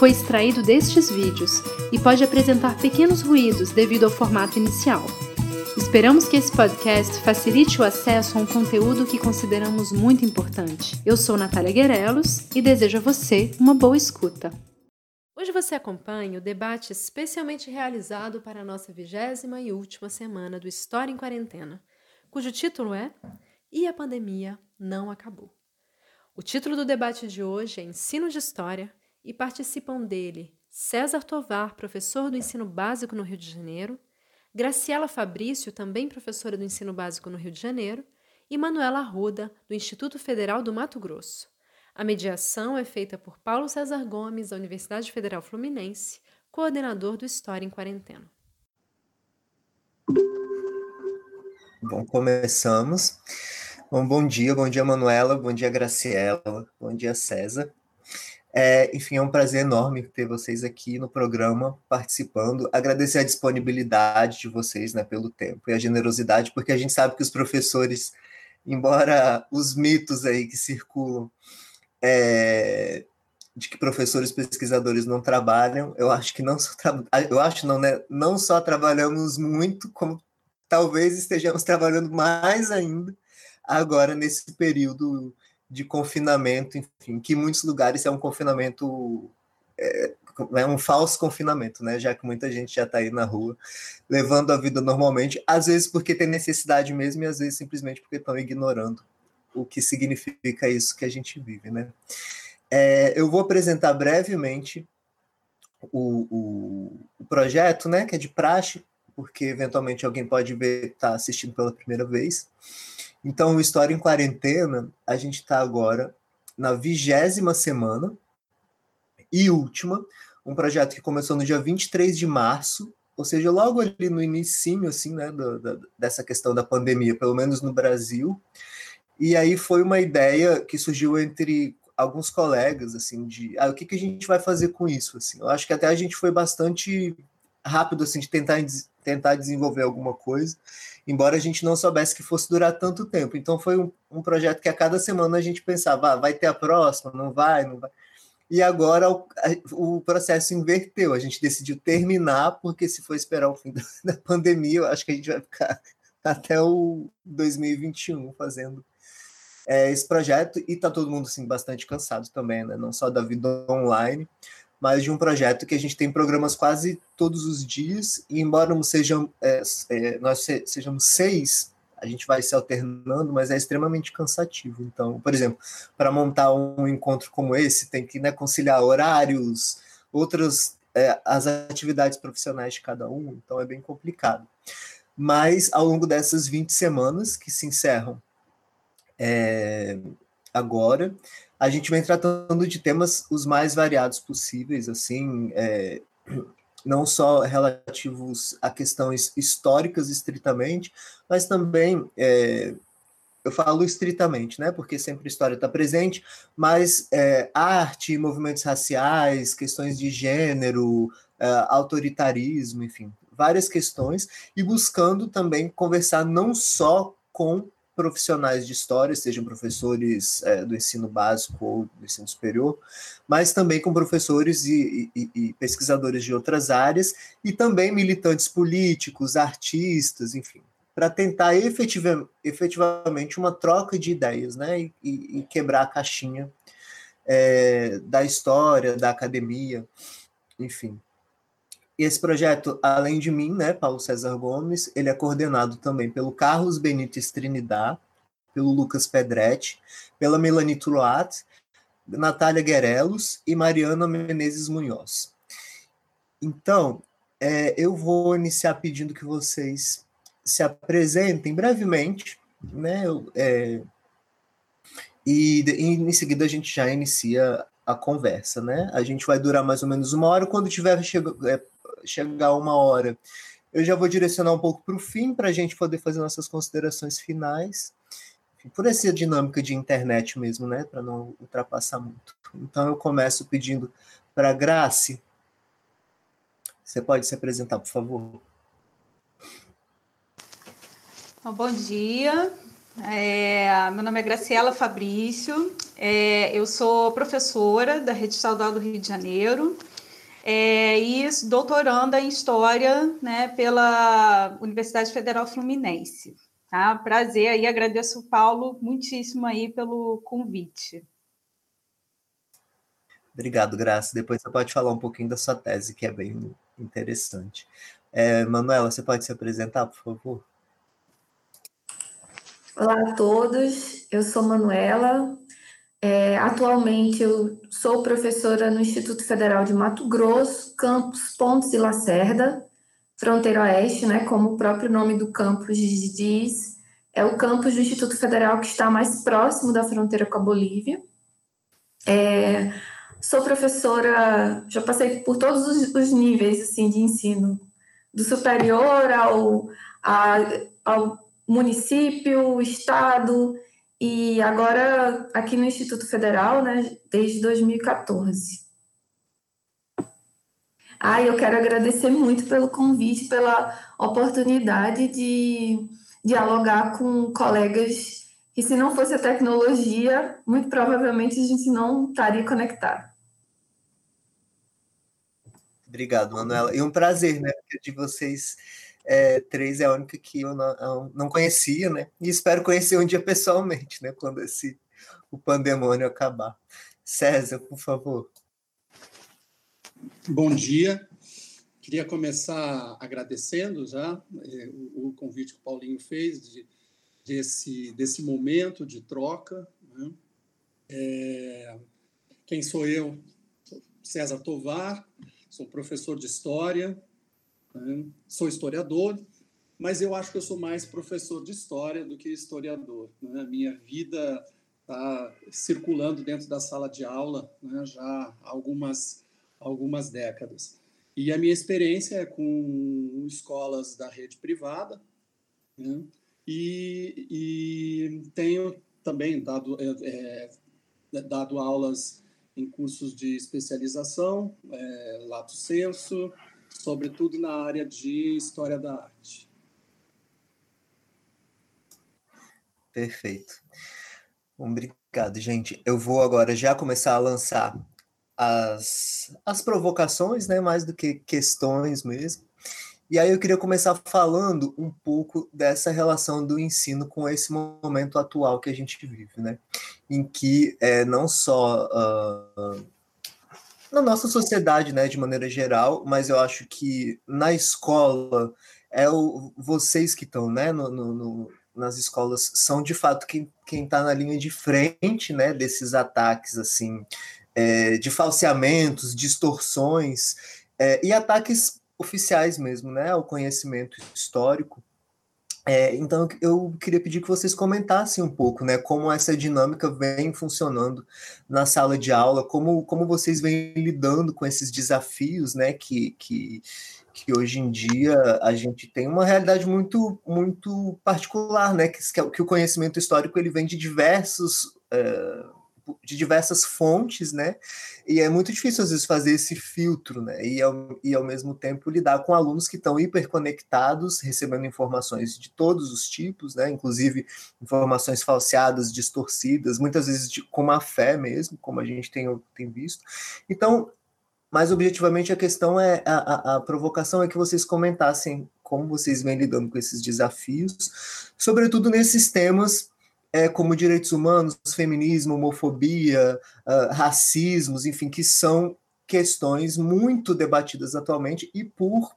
foi extraído destes vídeos e pode apresentar pequenos ruídos devido ao formato inicial. Esperamos que esse podcast facilite o acesso a um conteúdo que consideramos muito importante. Eu sou Natália Guerelos e desejo a você uma boa escuta. Hoje você acompanha o debate especialmente realizado para a nossa vigésima e última semana do História em Quarentena, cujo título é E a Pandemia Não Acabou. O título do debate de hoje é Ensino de História e participam dele César Tovar, professor do ensino básico no Rio de Janeiro, Graciela Fabrício, também professora do ensino básico no Rio de Janeiro, e Manuela Arruda, do Instituto Federal do Mato Grosso. A mediação é feita por Paulo César Gomes, da Universidade Federal Fluminense, coordenador do História em Quarentena. Bom, começamos. Bom, bom dia, bom dia, Manuela, bom dia, Graciela, bom dia, César. É, enfim, é um prazer enorme ter vocês aqui no programa participando. Agradecer a disponibilidade de vocês né, pelo tempo e a generosidade, porque a gente sabe que os professores, embora os mitos aí que circulam é, de que professores pesquisadores não trabalham, eu acho que não só eu acho não, né? Não só trabalhamos muito, como talvez estejamos trabalhando mais ainda agora nesse período de confinamento, enfim, que em muitos lugares é um confinamento, é, é um falso confinamento, né? Já que muita gente já está aí na rua, levando a vida normalmente, às vezes porque tem necessidade mesmo, e às vezes simplesmente porque estão ignorando o que significa isso que a gente vive, né? É, eu vou apresentar brevemente o, o, o, projeto, né? Que é de praxe, porque eventualmente alguém pode ver, tá assistindo pela primeira vez. Então, o História em Quarentena, a gente está agora na vigésima semana e última, um projeto que começou no dia 23 de março, ou seja, logo ali no início, assim, né, do, do, dessa questão da pandemia, pelo menos no Brasil. E aí foi uma ideia que surgiu entre alguns colegas, assim, de ah, o que, que a gente vai fazer com isso, assim. Eu acho que até a gente foi bastante rápido, assim, de tentar, tentar desenvolver alguma coisa embora a gente não soubesse que fosse durar tanto tempo. Então foi um, um projeto que a cada semana a gente pensava, ah, vai ter a próxima, não vai, não vai. E agora o, o, processo inverteu. A gente decidiu terminar, porque se for esperar o fim da pandemia, eu acho que a gente vai ficar até o 2021 fazendo é, esse projeto. E está todo mundo assim, bastante cansado também, né? não só da vida online, mas de um projeto que a gente tem programas quase todos os dias, e embora não sejam, é, é, nós sejamos seis, a gente vai se alternando, mas é extremamente cansativo. Então, por exemplo, para montar um encontro como esse, tem que né, conciliar horários, outras é, as atividades profissionais de cada um, então é bem complicado. Mas ao longo dessas 20 semanas que se encerram é, agora, a gente vem tratando de temas os mais variados possíveis, assim, é, não só relativos a questões históricas estritamente, mas também, é, eu falo estritamente, né, porque sempre a história está presente, mas é, arte, movimentos raciais, questões de gênero, é, autoritarismo, enfim, várias questões, e buscando também conversar não só com profissionais de história, sejam professores é, do ensino básico ou do ensino superior, mas também com professores e, e, e, pesquisadores de outras áreas e também militantes políticos, artistas, enfim, para tentar efetiva, efetivamente uma troca de ideias, né, e, e quebrar a caixinha é, da história, da academia, enfim. E esse projeto, além de mim, né, Paulo César Gomes, ele é coordenado também pelo Carlos Benítez Trinidad, pelo Lucas Pedretti, pela Melanie Truat, Natália Guerelos e Mariana Menezes Munhoz. Então, é, eu vou iniciar pedindo que vocês se apresentem brevemente, né? É, e, e, em seguida a gente já inicia a conversa, né? A gente vai durar mais ou menos uma hora. Quando tiver é, chegar uma hora eu já vou direcionar um pouco para o fim, para a gente poder fazer nossas considerações finais, por essa dinâmica de internet mesmo, né, para não ultrapassar muito. Então, eu começo pedindo para a Grace. Você pode se apresentar, por favor? Bom dia, é, meu nome é Graciela Fabrício, é, eu sou professora da Rede Estadual do Rio de Janeiro é, e doutoranda em História né, pela Universidade Federal Fluminense. Tá? Prazer aí, agradeço o Paulo muitíssimo aí pelo convite. Obrigado, Graça. Depois você pode falar um pouquinho da sua tese, que é bem interessante. É, Manuela, você pode se apresentar, por favor? Olá a todos, eu sou Manuela. É, atualmente eu sou professora no Instituto Federal de Mato Grosso, campus Pontes e Lacerda, fronteira oeste, né, como o próprio nome do campus diz, é o campus do Instituto Federal que está mais próximo da fronteira com a Bolívia. É, sou professora, já passei por todos os, os níveis assim de ensino, do superior ao, a, ao município, estado e agora aqui no Instituto Federal, né, desde 2014. Ah, eu quero agradecer muito pelo convite, pela oportunidade de dialogar com colegas que, se não fosse a tecnologia, muito provavelmente a gente não estaria conectado. Obrigado, Manuela. E um prazer, né, de vocês é, é a única que eu não, não, conhecia, né? E espero conhecer um dia pessoalmente, né? Quando esse o pandemônio acabar. César, por favor. Bom dia. Queria começar agradecendo já é, o, convite que o Paulinho fez de, desse, desse momento de troca. Né? É, quem sou eu? César Tovar, sou professor de História, né? Sou historiador, mas eu acho que eu sou mais professor de história do que historiador. Né? Minha vida está circulando dentro da sala de aula né? já há algumas, algumas décadas. E a minha experiência é com escolas da rede privada, né? e, e, tenho também dado, é, é, dado aulas em cursos de especialização, é, lato senso, sobretudo na área de história da arte. Perfeito. Obrigado, gente. Eu vou agora já começar a lançar as, as provocações, né, mais do que questões mesmo. E aí eu queria começar falando um pouco dessa relação do ensino com esse momento atual que a gente vive, né? Em que é, não só uh, na nossa sociedade, né, de maneira geral, mas eu acho que na escola é o, vocês que estão, né, no, no, no, nas escolas são de fato quem quem está na linha de frente, né, desses ataques assim, é, de falseamentos, distorções é, e ataques oficiais mesmo, né, ao conhecimento histórico. É, então, eu queria pedir que vocês comentassem um pouco, né, como essa dinâmica vem funcionando na sala de aula, como, como vocês vêm lidando com esses desafios, né, que, que, que hoje em dia a gente tem uma realidade muito, muito particular, né, que, que o conhecimento histórico ele vem de diversos uh, de diversas fontes, né? E é muito difícil às vezes fazer esse filtro, né? E ao, e ao mesmo tempo lidar com alunos que estão hiperconectados, recebendo informações de todos os tipos, né? Inclusive informações falseadas, distorcidas, muitas vezes de, com má fé mesmo, como a gente tem, tem visto. Então, mais objetivamente, a questão é a, a, a provocação é que vocês comentassem como vocês vêm lidando com esses desafios, sobretudo nesses temas é, como direitos humanos, feminismo, homofobia, uh, racismos, enfim, que são questões muito debatidas atualmente e por,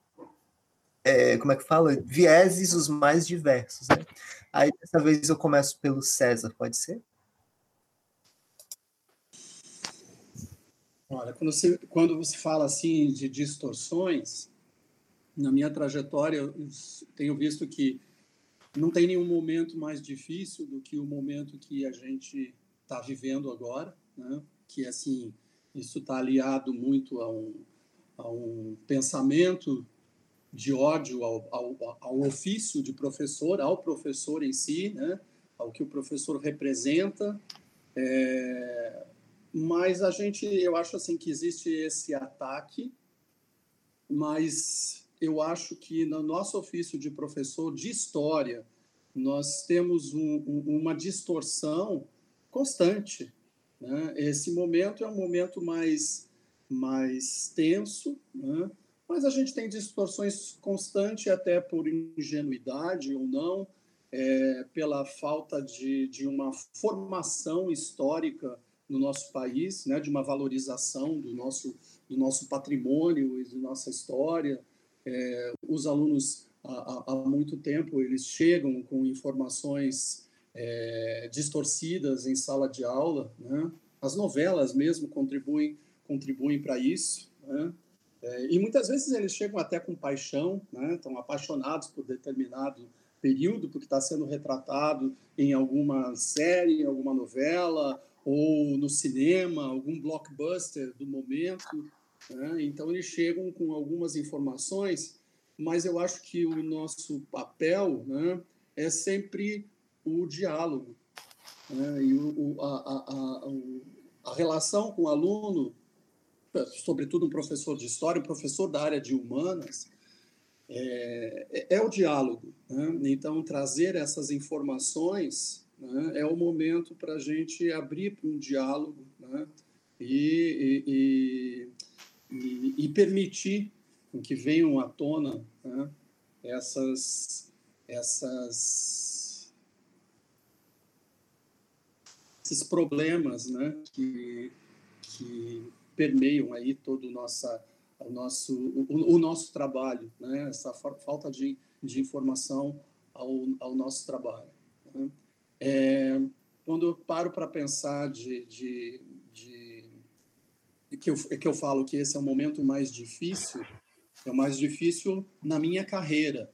é, como é que fala, vieses os mais diversos. Né? Aí, dessa vez, eu começo pelo César, pode ser? Olha, quando você, quando você fala assim de distorções, na minha trajetória, eu tenho visto que não tem nenhum momento mais difícil do que o momento que a gente está vivendo agora, né? que assim isso está aliado muito a um, a um pensamento de ódio ao, ao, ao, ofício de professor, ao professor em si, né? ao que o professor representa. É, mas a gente, eu acho assim que existe esse ataque, mas eu acho que no nosso ofício de professor de história, nós temos um, um, uma distorção constante. Né? Esse momento é um momento mais, mais tenso, né? mas a gente tem distorções constantes, até por ingenuidade ou não, é, pela falta de, de uma formação histórica no nosso país, né? de uma valorização do nosso, do nosso patrimônio e da nossa história. É, os alunos há, há, muito tempo eles chegam com informações é, distorcidas em sala de aula, né? As novelas mesmo contribuem contribuem para isso, né? É, e muitas vezes eles chegam até com paixão, né? Estão apaixonados por determinado período porque está sendo retratado em alguma série, alguma novela ou no cinema, algum blockbuster do momento. Né? Então eles chegam com algumas informações, mas eu acho que o nosso papel né, é sempre o diálogo. Né? E o, a, a, a, a, relação com o aluno, sobretudo um professor de história, um professor da área de humanas, é, é, é o diálogo. Né? Então, trazer essas informações né, é o momento para a gente abrir para um diálogo né? e, e, e, permitir que venham à tona né, essas, essas esses problemas né, que, que permeiam aí todo o, nossa, o, nosso, o, o nosso trabalho, né, essa falta de, de informação ao, ao nosso trabalho. Né. É, quando eu paro para pensar de, de, que, eu, que eu falo que esse é o momento mais difícil, é o mais difícil na minha carreira.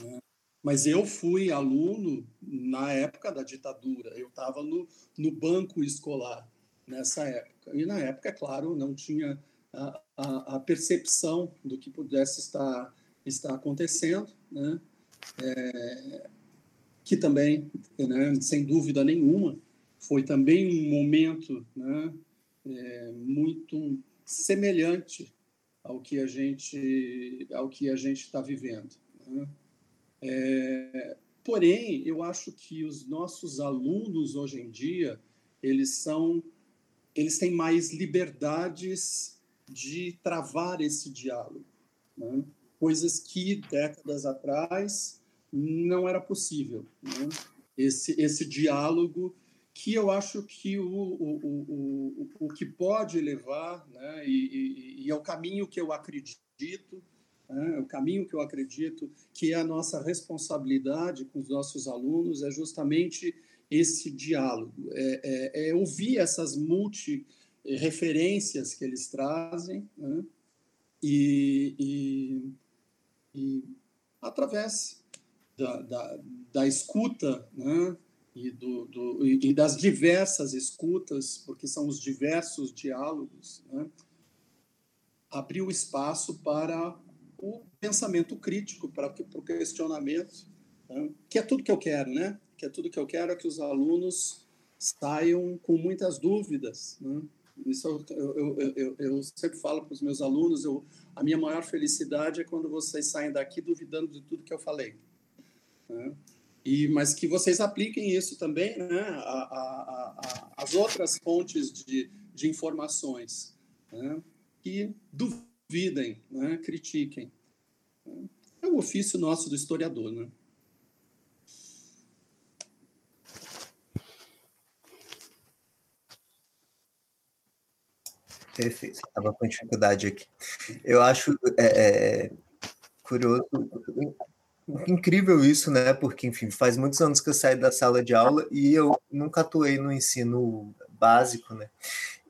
Né? Mas eu fui aluno na época da ditadura, eu estava no, no banco escolar nessa época. E na época, é claro, não tinha a, a, a percepção do que pudesse estar, estar acontecendo, né? É, que também, né, sem dúvida nenhuma, foi também um momento né, é, muito semelhante ao que a gente ao que a gente está vivendo. Né? É, porém, eu acho que os nossos alunos hoje em dia eles são eles têm mais liberdades de travar esse diálogo, né? coisas que décadas atrás não era possível. Né? Esse esse diálogo que eu acho que o, o, o, o, o que pode levar, né? e, e, e é o caminho que eu acredito, né? O caminho que eu acredito que é a nossa responsabilidade com os nossos alunos é justamente esse diálogo, é, é, é ouvir essas multi-referências que eles trazem né? e, e, e, através da, da, da escuta né? E, do, do, e das diversas escutas, porque são os diversos diálogos, né? abrir o espaço para o pensamento crítico, para, para o questionamento, né? que é tudo que eu quero, né? Que é tudo que eu quero é que os alunos saiam com muitas dúvidas, né? Isso eu, eu, eu, eu, sempre falo para os meus alunos, eu, a minha maior felicidade é quando vocês saem daqui duvidando de tudo que eu falei. Né? E, mas que vocês apliquem isso também né, a, a, a, as outras fontes de, de informações. Né? Que duvidem né? critiquem. É o ofício nosso do historiador, né? Perfeito, estava com dificuldade aqui. Eu acho é, é, curioso, incrível isso, né? Porque, enfim, faz muitos anos que eu saí da sala de aula e eu nunca atuei no ensino básico, né?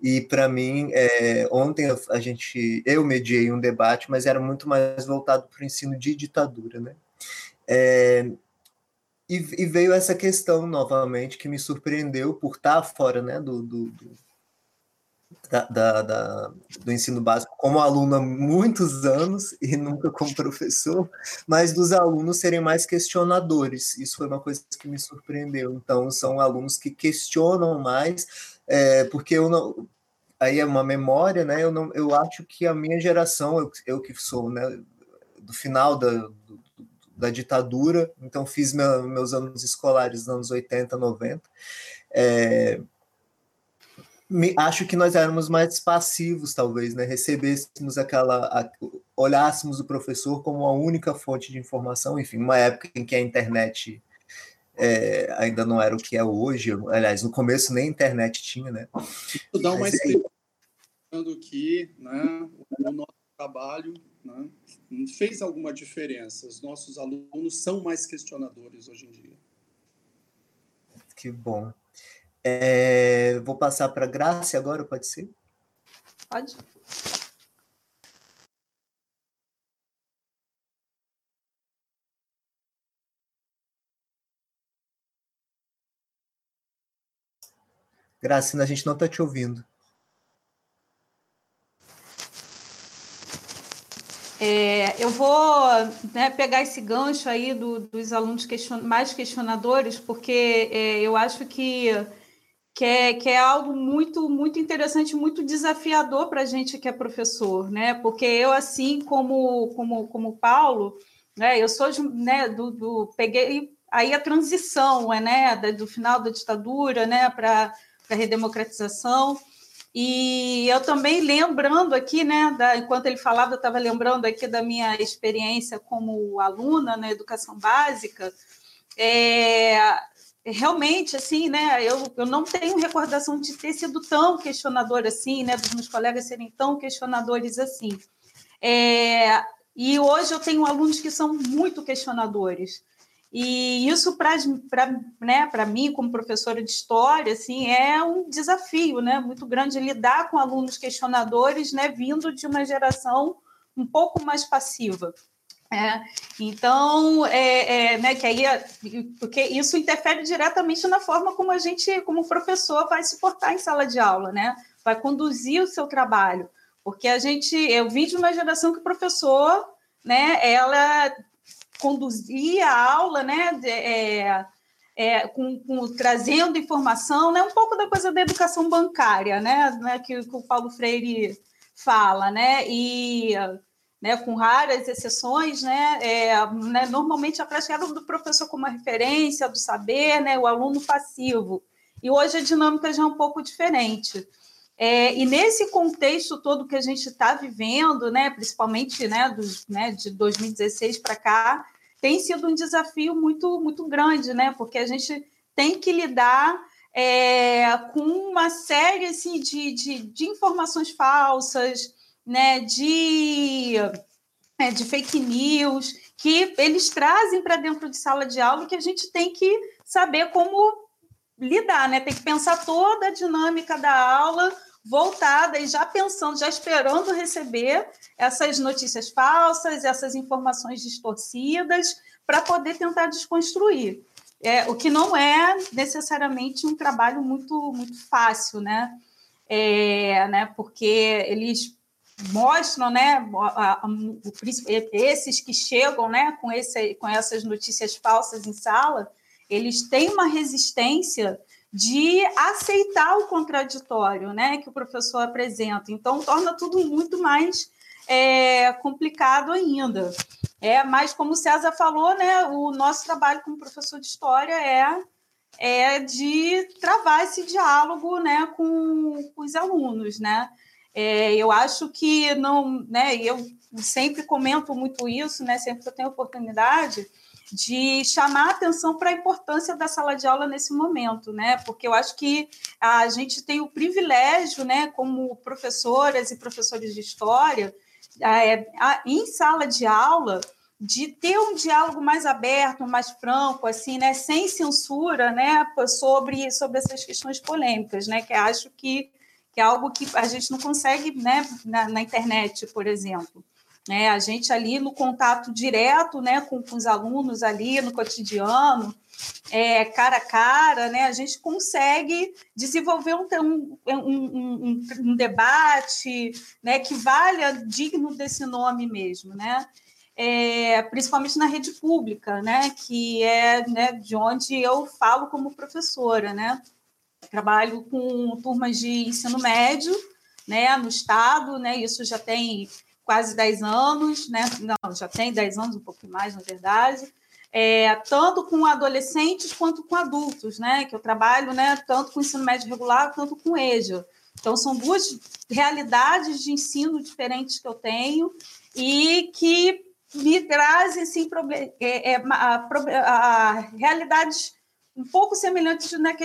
E para mim, é, ontem a gente, eu mediei um debate, mas era muito mais voltado para o ensino de ditadura, né? É, e, e, veio essa questão novamente que me surpreendeu por estar fora, né, do, do, do da, da, da, do ensino básico como aluno há muitos anos e nunca como professor, mas dos alunos serem mais questionadores. Isso foi uma coisa que me surpreendeu. Então, são alunos que questionam mais, é, porque eu não. Aí é uma memória, né? Eu, não, eu acho que a minha geração, eu, eu que sou né, do final da, do, da ditadura, então fiz meu, meus anos escolares nos anos 80, 90. É, me, acho que nós éramos mais passivos, talvez, né? Recebêssemos aquela. A, olhássemos o professor como a única fonte de informação, enfim, uma época em que a internet é, ainda não era o que é hoje. Aliás, no começo nem internet tinha, né? Isso dá uma explicação que né, o nosso trabalho né, fez alguma diferença. Os nossos alunos são mais questionadores hoje em dia. Que bom. É, vou passar para a Graça agora, pode ser? Pode. Graça, a gente não está te ouvindo. É, eu vou né, pegar esse gancho aí do, dos alunos question, mais questionadores, porque é, eu acho que que é, que é algo muito muito interessante, muito desafiador para a gente que é professor, né? Porque eu assim como como como Paulo, né? Eu sou né, do, do peguei aí a transição, é, né? Do final da ditadura, né? Para a redemocratização. E eu também lembrando aqui, né, da, enquanto ele falava, eu estava lembrando aqui da minha experiência como aluna na educação básica. É, realmente, assim, né, eu, eu não tenho recordação de ter sido tão questionador assim, né, dos meus colegas serem tão questionadores assim. É, e hoje eu tenho alunos que são muito questionadores. E isso, para né, mim, como professora de história, assim, é um desafio né, muito grande lidar com alunos questionadores né, vindo de uma geração um pouco mais passiva. É, então, é, é, né, que aí, porque isso interfere diretamente na forma como a gente, como professor, vai se portar em sala de aula, né? Vai conduzir o seu trabalho, porque a gente, eu vim de uma geração que o professor, né, ela conduzia a aula, né, é, é, com, com, trazendo informação, né, um pouco da coisa da educação bancária, né, né que, que o Paulo Freire fala, né, e né, com raras exceções, né, é, né, normalmente a prática era do professor como referência do saber, né, o aluno passivo. E hoje a dinâmica já é um pouco diferente. É, e nesse contexto todo que a gente está vivendo, né, principalmente né, dos, né, de 2016 para cá, tem sido um desafio muito, muito grande, né, porque a gente tem que lidar é, com uma série assim, de, de, de informações falsas, né, de, é, de fake news, que eles trazem para dentro de sala de aula que a gente tem que saber como lidar, né? Tem que pensar toda a dinâmica da aula voltada e já pensando, já esperando receber essas notícias falsas, essas informações distorcidas, para poder tentar desconstruir. É, o que não é necessariamente um trabalho muito, muito fácil, né? É, né? Porque eles mostram, né, esses que chegam, né, com, esse, com essas notícias falsas em sala, eles têm uma resistência de aceitar o contraditório, né, que o professor apresenta. Então torna tudo muito mais é, complicado ainda. É, mas como o César falou, né, o nosso trabalho como professor de história é é de travar esse diálogo, né, com, com os alunos, né? É, eu acho que não, né? Eu sempre comento muito isso, né? Sempre que eu tenho oportunidade de chamar atenção para a importância da sala de aula nesse momento, né? Porque eu acho que a gente tem o privilégio, né, como professoras e professores de história, é, em sala de aula, de ter um diálogo mais aberto, mais franco, assim, né, sem censura, né, sobre sobre essas questões polêmicas, né? Que acho que que é algo que a gente não consegue né, na, na internet, por exemplo. né? A gente ali no contato direto, né, com, com os alunos ali no cotidiano, é, cara a cara, né, a gente consegue desenvolver um, um, um, um, debate né, que valha digno desse nome mesmo, né? É, principalmente na rede pública, né, que é né, de onde eu falo como professora, né? Trabalho com turmas de ensino médio, né, no estado, né? Isso já tem quase 10 anos, né? Não, já tem 10 anos, um pouco mais, na verdade é, tanto com adolescentes quanto com adultos, né? Que eu trabalho, né? Tanto com ensino médio regular quanto com EJA. Então são duas realidades de ensino diferentes que eu tenho e que me trazem assim, é, é, a, a, realidades um pouco semelhantes na, que,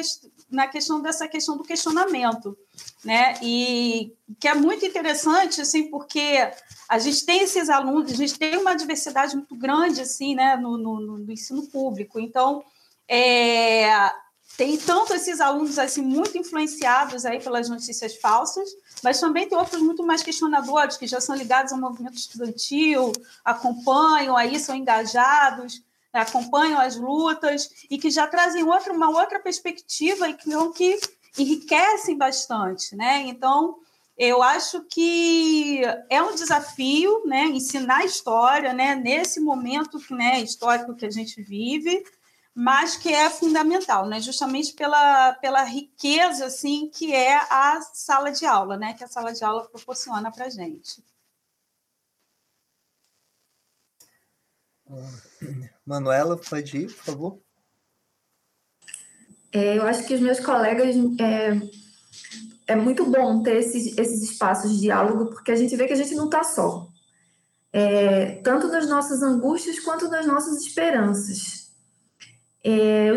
na questão dessa questão do questionamento, né? E que é muito interessante, assim, porque a gente tem esses alunos, a gente tem uma diversidade muito grande, assim, né, no, no, no ensino público. Então, é, tem tanto esses alunos, assim, muito influenciados aí pelas notícias falsas, mas também tem outros muito mais questionadores, que já são ligados ao movimento estudantil, acompanham aí, são engajados, acompanham as lutas e que já trazem outra, uma outra perspectiva e que, que enriquecem bastante, né? Então, eu acho que é um desafio, né, ensinar história, né, nesse momento, né, histórico que a gente vive, mas que é fundamental, né, justamente pela, pela riqueza, assim, que é a sala de aula, né, que a sala de aula proporciona para a gente. Manuela, pode ir, por favor. É, eu acho que os meus colegas é é muito bom ter esses, esses espaços de diálogo, porque a gente vê que a gente não está só. É, tanto nas nossas angústias quanto nas nossas esperanças. É, eu,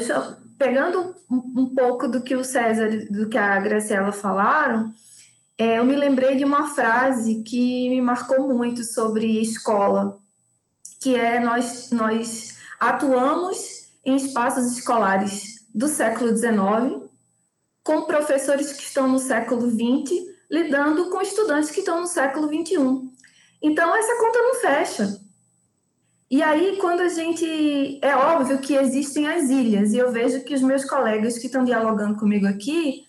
pegando um, um, pouco do que o César, do que a Graciela falaram, é, eu me lembrei de uma frase que me marcou muito sobre escola, que é nós, nós atuamos em espaços escolares do século XIX com professores que estão no século XX lidando com estudantes que estão no século XXI. Então, essa conta não fecha. E aí, quando a gente. É óbvio que existem as ilhas, e eu vejo que os meus colegas que estão dialogando comigo aqui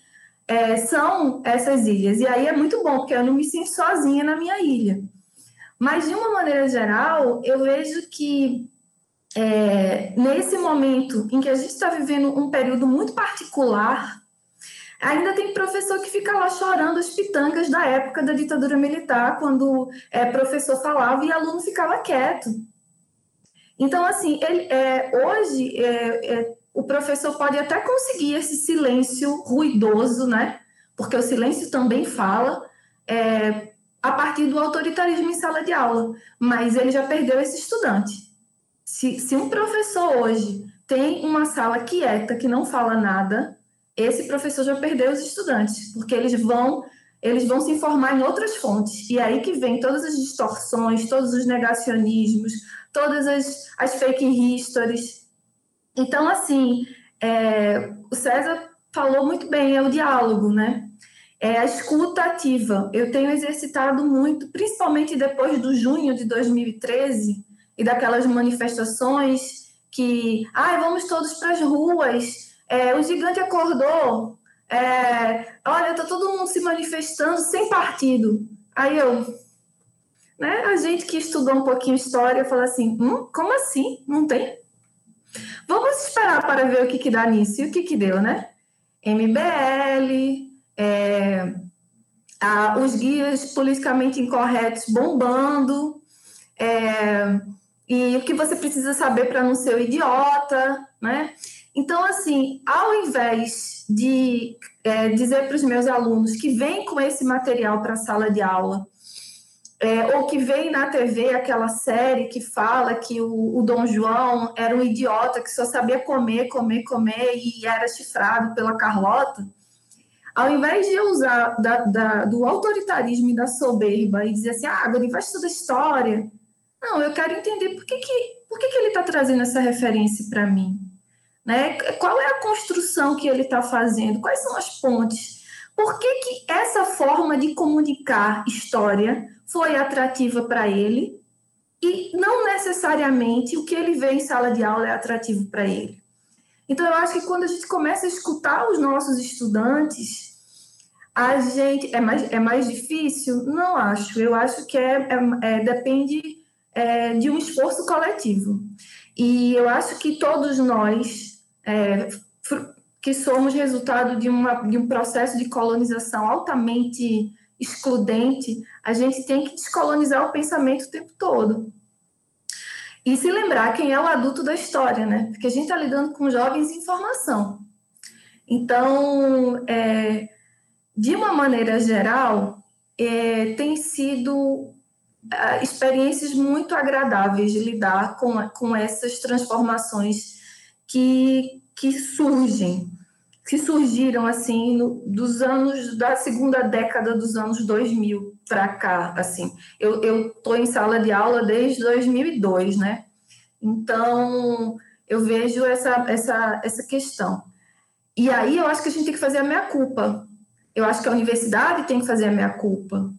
é, são essas ilhas. E aí é muito bom, porque eu não me sinto sozinha na minha ilha. Mas, de uma maneira geral, eu vejo que é, nesse momento em que a gente está vivendo um período muito particular Ainda tem professor que fica lá chorando as pitangas da época da ditadura militar, quando é, professor falava e aluno ficava quieto. Então, assim, ele, é, hoje é, é, o professor pode até conseguir esse silêncio ruidoso, né? Porque o silêncio também fala é, a partir do autoritarismo em sala de aula, mas ele já perdeu esse estudante. Se, se um professor hoje tem uma sala quieta que não fala nada, esse professor já perdeu os estudantes, porque eles vão eles vão se informar em outras fontes. E é aí que vem todas as distorções, todos os negacionismos, todas as, as fake histories. Então, assim, é, o César falou muito bem, é o diálogo, né? É a escuta ativa. Eu tenho exercitado muito, principalmente depois do junho de 2013 e daquelas manifestações que, ai, ah, vamos todos para as ruas, é, o gigante acordou. É, olha, tá todo mundo se manifestando sem partido. Aí eu, né? A gente que estudou um pouquinho história fala assim, hum, como assim? Não tem? Vamos esperar para ver o que, que dá nisso. E o que, que deu, né? MBL, é, a, os guias politicamente incorretos bombando, é, e o que você precisa saber para não ser um idiota, né? Então, assim, ao invés de é, dizer para os meus alunos que vem com esse material para a sala de aula, é, ou que vem na TV aquela série que fala que o, o, Dom João era um idiota que só sabia comer, comer, comer e era chifrado pela Carlota, ao invés de usar da, da, do autoritarismo e da soberba e dizer assim, ah, agora vai estudar história. Não, eu quero entender por que, que, por que, que ele está trazendo essa referência para mim. Né? Qual é a construção que ele está fazendo? Quais são as pontes? Por que, que essa forma de comunicar história foi atrativa para ele e não necessariamente o que ele vê em sala de aula é atrativo para ele. Então, eu acho que quando a gente começa a escutar os nossos estudantes, a gente é mais, é mais difícil? Não acho. Eu acho que é, é, é depende é, de um esforço coletivo. E eu acho que todos nós é, que somos resultado de, uma, de um processo de colonização altamente excludente, a gente tem que descolonizar o pensamento o tempo todo. E se lembrar quem é o adulto da história, né? Porque a gente está lidando com jovens em formação. Então, é, de uma maneira geral, é, tem sido é, experiências muito agradáveis de lidar com, com essas transformações que, que surgem, que surgiram assim no, dos anos da segunda década dos anos 2000 para cá, assim. Eu eu tô em sala de aula desde 2002, né? Então, eu vejo essa essa essa questão. E aí eu acho que a gente tem que fazer a minha culpa eu acho que a universidade tem que fazer a minha culpa,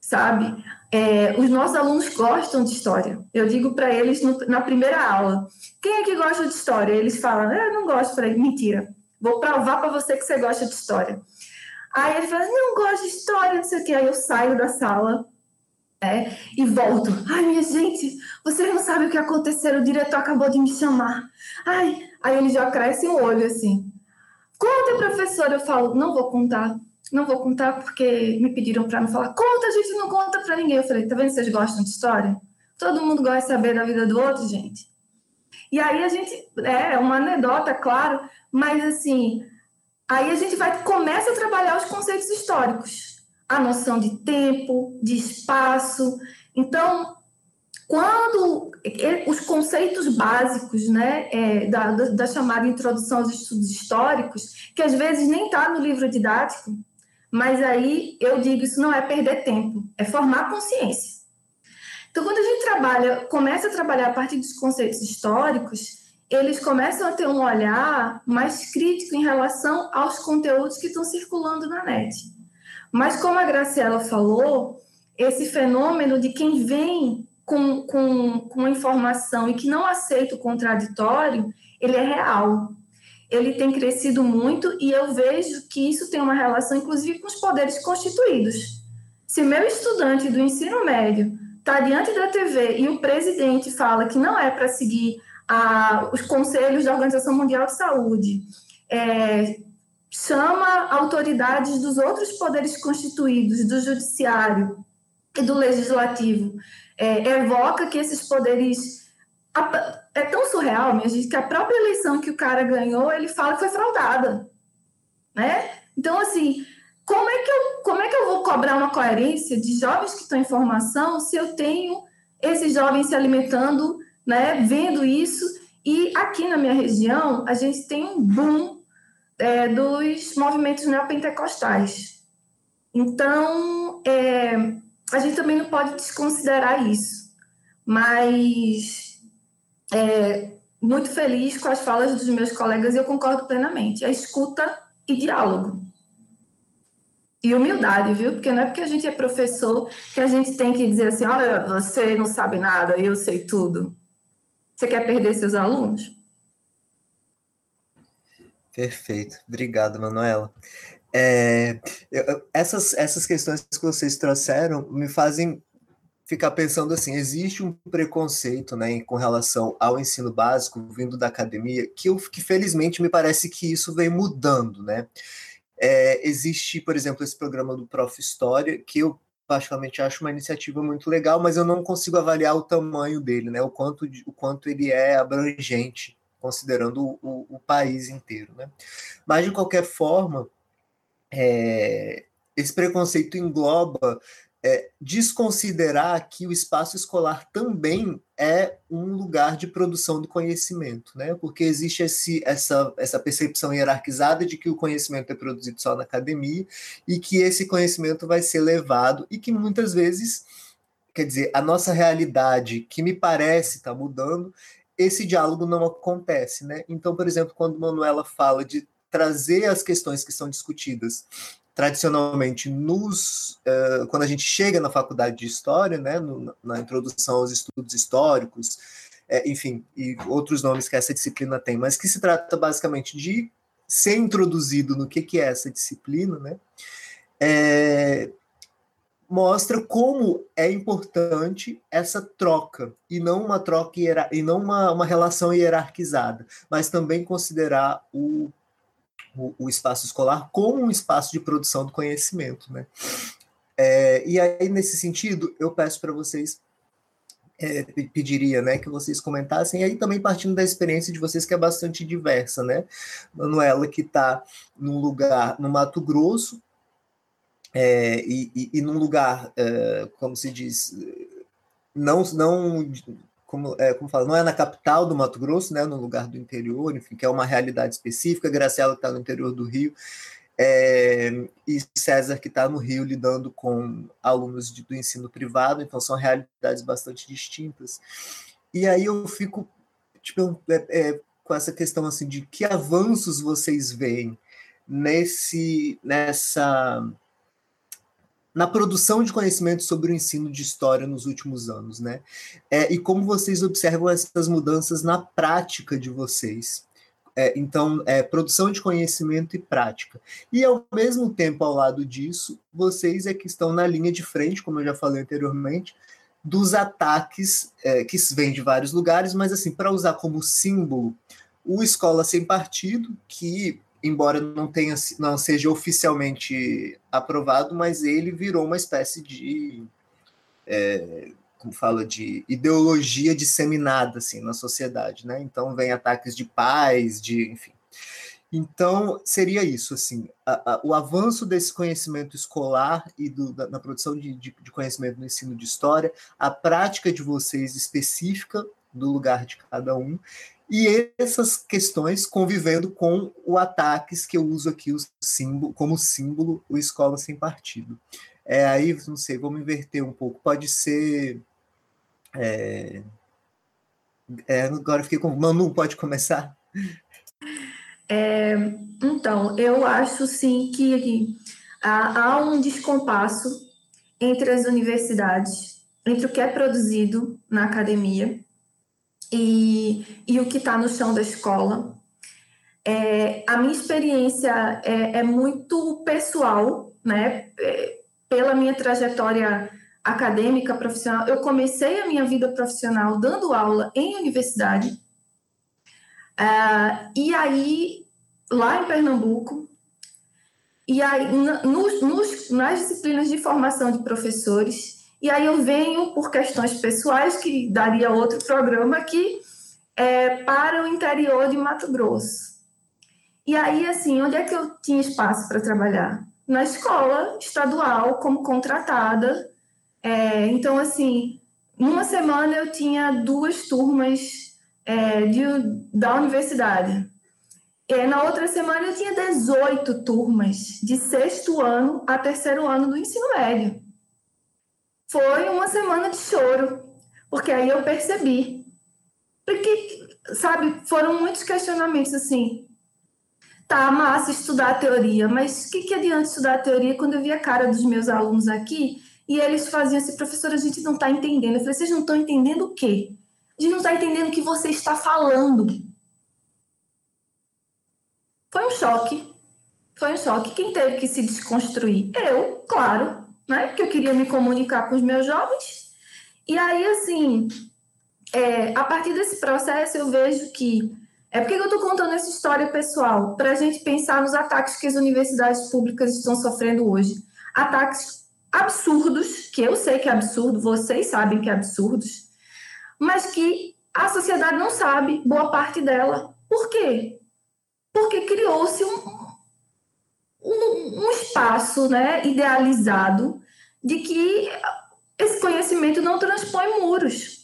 sabe? É, os nossos alunos gostam de história. Eu digo para eles no, na primeira aula: quem é que gosta de história? Eles falam: eu não gosto. Falei: mentira, vou provar para você que você gosta de história. Aí ele fala: não gosto de história, não sei o quê. Aí eu saio da sala é, e volto. Ai, minha gente, vocês não sabem o que aconteceu, o diretor acabou de me chamar. Ai, aí ele já cresce o olho assim. Conta, professor. Eu falo: não vou contar não vou contar porque me pediram para não falar. Conta, a gente não conta para ninguém. Eu falei, tá vendo? Vocês gostam de história? Todo mundo gosta de saber da vida do outro, gente. E aí a gente, é, é uma anedota, claro, mas assim, aí a gente vai começa a trabalhar os conceitos históricos, a noção de tempo, de espaço. Então, quando os conceitos básicos, né, é, da, da chamada introdução aos estudos históricos, que às vezes nem está no livro didático, mas aí eu digo, isso não é perder tempo, é formar consciência. Então, quando a gente trabalha, começa a trabalhar a partir dos conceitos históricos, eles começam a ter um olhar mais crítico em relação aos conteúdos que estão circulando na net. Mas, como a Graciela falou, esse fenômeno de quem vem com, com, com informação e que não aceita o contraditório, ele é real ele tem crescido muito e eu vejo que isso tem uma relação, inclusive, com os poderes constituídos. Se meu estudante do ensino médio está diante da TV e o presidente fala que não é para seguir a, os conselhos da Organização Mundial de Saúde, é, chama autoridades dos outros poderes constituídos, do judiciário e do legislativo, é, evoca que esses poderes é tão surreal, minha gente, que a própria eleição que o cara ganhou, ele fala que foi fraudada, né? Então, assim, como é que eu, como é que eu vou cobrar uma coerência de jovens que estão em formação se eu tenho esses jovens se alimentando, né, vendo isso? E aqui na minha região, a gente tem um boom é, dos movimentos neopentecostais. Então, é, a gente também não pode desconsiderar isso. Mas é, muito feliz com as falas dos meus colegas e eu concordo plenamente. A escuta e diálogo. E humildade, viu? Porque não é porque a gente é professor que a gente tem que dizer assim: olha, você não sabe nada, eu sei tudo. Você quer perder seus alunos? Perfeito. Obrigado, Manuela. É, eu, essas, essas questões que vocês trouxeram me fazem ficar pensando assim, existe um preconceito, né, com relação ao ensino básico vindo da academia, que, eu, que felizmente me parece que isso vem mudando, né? É, existe, por exemplo, esse programa do Prof. História, que eu particularmente acho uma iniciativa muito legal, mas eu não consigo avaliar o tamanho dele, né? O quanto, o quanto ele é abrangente, considerando o, o país inteiro, né? Mas, de qualquer forma, é, esse preconceito engloba é, desconsiderar que o espaço escolar também é um lugar de produção do conhecimento, né? Porque existe esse, essa, essa percepção hierarquizada de que o conhecimento é produzido só na academia e que esse conhecimento vai ser levado e que muitas vezes, quer dizer, a nossa realidade, que me parece estar tá mudando, esse diálogo não acontece, né? Então, por exemplo, quando Manuela fala de trazer as questões que são discutidas tradicionalmente nos uh, quando a gente chega na faculdade de história, né, no, na introdução aos estudos históricos, é, enfim, e outros nomes que essa disciplina tem, mas que se trata basicamente de ser introduzido no que, que é essa disciplina, né, é, mostra como é importante essa troca e não uma troca e não uma, uma relação hierarquizada, mas também considerar o o, o, espaço escolar como um espaço de produção do conhecimento, né? É, e aí, nesse sentido, eu peço para vocês, é, pediria, né, que vocês comentassem, e aí também partindo da experiência de vocês, que é bastante diversa, né? Manuela, que está num lugar, no Mato Grosso, é, e, e, e, num lugar, é, como se diz, não, não como, é, como fala, não é na capital do Mato Grosso, né, no lugar do interior, enfim, que é uma realidade específica. Graciela está no interior do Rio, é, e César que está no Rio lidando com alunos de, do ensino privado, então são realidades bastante distintas. E aí eu fico tipo, é, é, com essa questão assim de que avanços vocês veem nesse nessa na produção de conhecimento sobre o ensino de história nos últimos anos, né? É, e como vocês observam essas mudanças na prática de vocês. É, então, é, produção de conhecimento e prática. E, ao mesmo tempo, ao lado disso, vocês é que estão na linha de frente, como eu já falei anteriormente, dos ataques é, que vêm de vários lugares, mas, assim, para usar como símbolo, o Escola Sem Partido, que embora não tenha não seja oficialmente aprovado, mas ele virou uma espécie de é, como fala de ideologia disseminada assim na sociedade, né? Então vem ataques de pais, de enfim. Então seria isso assim, a, a, o avanço desse conhecimento escolar e do, da, na produção de, de, de conhecimento no ensino de história, a prática de vocês específica do lugar de cada um e essas questões convivendo com o ataques que eu uso aqui o símbolo, como símbolo o escola sem partido. É, aí, não sei, vamos inverter um pouco. Pode ser. É, é, agora fiquei com. Manu, pode começar? É, então, eu acho sim que há, há um descompasso entre as universidades, entre o que é produzido na academia e, e o que está no chão da escola. É, a minha experiência é, é muito pessoal, né? É, pela minha trajetória acadêmica, profissional, eu comecei a minha vida profissional dando aula em universidade. Uh, e aí, lá em Pernambuco, e aí, nos, nos, nas disciplinas de formação de professores, e aí eu venho por questões pessoais, que daria outro programa aqui, é, para o interior de Mato Grosso. E aí, assim, onde é que eu tinha espaço para trabalhar? Na escola estadual, como contratada. É, então, assim, numa semana eu tinha duas turmas é, de, da universidade. É, na outra semana eu tinha 18 turmas, de sexto ano a terceiro ano do ensino médio foi uma semana de choro, porque aí eu percebi. Porque, sabe, foram muitos questionamentos assim. Tá, massa estudar a teoria, mas o que, que adianta estudar a teoria quando eu vi a cara dos meus alunos aqui e eles faziam assim, professora, a gente não está entendendo. Eu falei, vocês não estão entendendo o quê? A gente não está entendendo o que você está falando. Foi um choque. Foi um choque. Quem teve que se desconstruir? Eu, claro né? Porque eu queria me comunicar com os meus jovens. E aí, assim, é, a partir desse processo, eu vejo que. É porque eu estou contando essa história pessoal, para a gente pensar nos ataques que as universidades públicas estão sofrendo hoje. Ataques absurdos, que eu sei que é absurdo, vocês sabem que é absurdos, mas que a sociedade não sabe, boa parte dela. Por quê? Porque criou-se um, um, um espaço né, idealizado de que esse conhecimento não transpõe muros.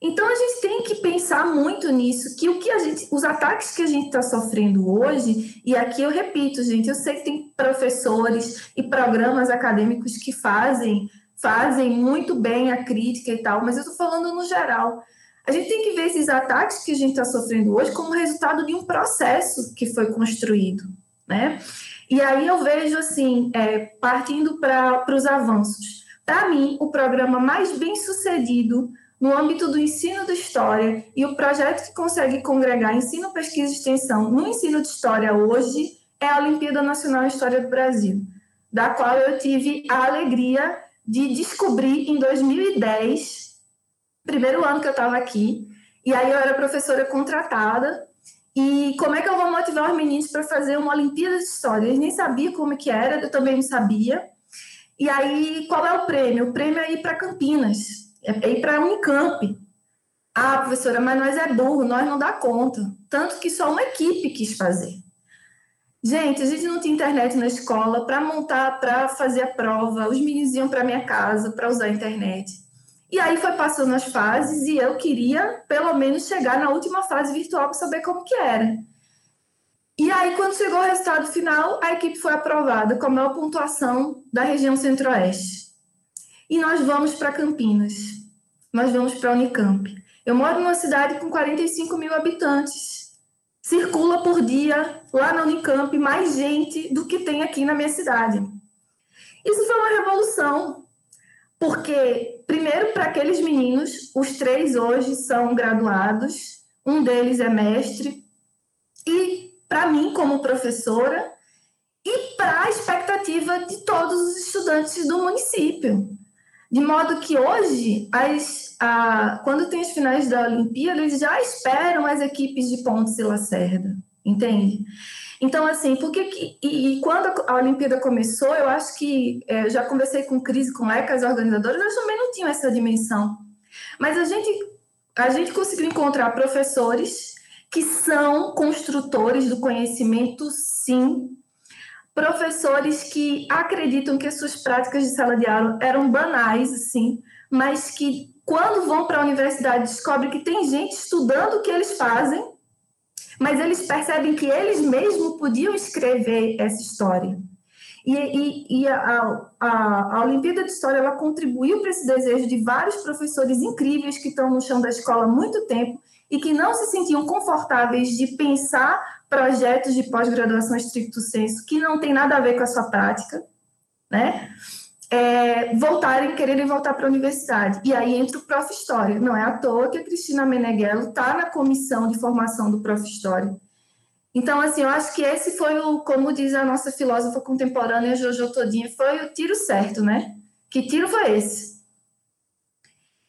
Então a gente tem que pensar muito nisso, que o que a gente, os ataques que a gente está sofrendo hoje, e aqui eu repito, gente, eu sei que tem professores e programas acadêmicos que fazem fazem muito bem a crítica e tal, mas eu estou falando no geral. A gente tem que ver esses ataques que a gente está sofrendo hoje como resultado de um processo que foi construído, né? E aí eu vejo, assim, é, partindo para os avanços. Para mim, o programa mais bem sucedido no âmbito do ensino de história e o projeto que consegue congregar ensino, pesquisa e extensão no ensino de história hoje é a Olimpíada Nacional de História do Brasil, da qual eu tive a alegria de descobrir em 2010, primeiro ano que eu estava aqui, e aí eu era professora contratada, e como é que eu vou motivar os meninos para fazer uma Olimpíada de História? Eles nem sabiam como que era, eu também não sabia. E aí, qual é o prêmio? O prêmio é ir para Campinas, é ir para a Unicamp. Ah, professora, mas nós é burro, nós não dá conta. Tanto que só uma equipe quis fazer. Gente, a gente não tinha internet na escola para montar, para fazer a prova. Os meninos iam para minha casa para usar a internet. E aí foi passando as fases e eu queria, pelo menos, chegar na última fase virtual para saber como que era. E aí, quando chegou o resultado final, a equipe foi aprovada com a maior pontuação da região centro-oeste. E nós vamos para Campinas. Nós vamos para Unicamp. Eu moro numa cidade com 45 mil habitantes circula por dia lá na Unicamp mais gente do que tem aqui na minha cidade. Isso foi uma revolução, porque, primeiro, para aqueles meninos, os três hoje são graduados, um deles é mestre, e para mim, como professora, e para a expectativa de todos os estudantes do município. De modo que hoje, as, a, quando tem as finais da Olimpíada, eles já esperam as equipes de Pontes e Lacerda, entende? Então, assim, por que e, e, quando a Olimpíada começou, eu acho que, é, eu já conversei com Cris, com ECA, as organizadoras, elas também não tinham essa dimensão. Mas a gente, a gente conseguiu encontrar professores que são construtores do conhecimento, sim, professores que acreditam que as suas práticas de sala de aula eram banais, assim, mas que quando vão para a universidade descobrem que tem gente estudando o que eles fazem, mas eles percebem que eles mesmos podiam escrever essa história. E, e, e a, a, a, Olimpíada de História ela contribuiu para esse desejo de vários professores incríveis que estão no chão da escola há muito tempo e que não se sentiam confortáveis de pensar projetos de pós-graduação estricto senso que não tem nada a ver com a sua prática, né? É, voltarem, quererem voltar para a universidade. E aí entra o Prof. História. Não é à toa que a Cristina Meneghello está na comissão de formação do Prof. História. Então, assim, eu acho que esse foi o, como diz a nossa filósofa contemporânea, Jojo Todinha, foi o tiro certo, né? Que tiro foi esse?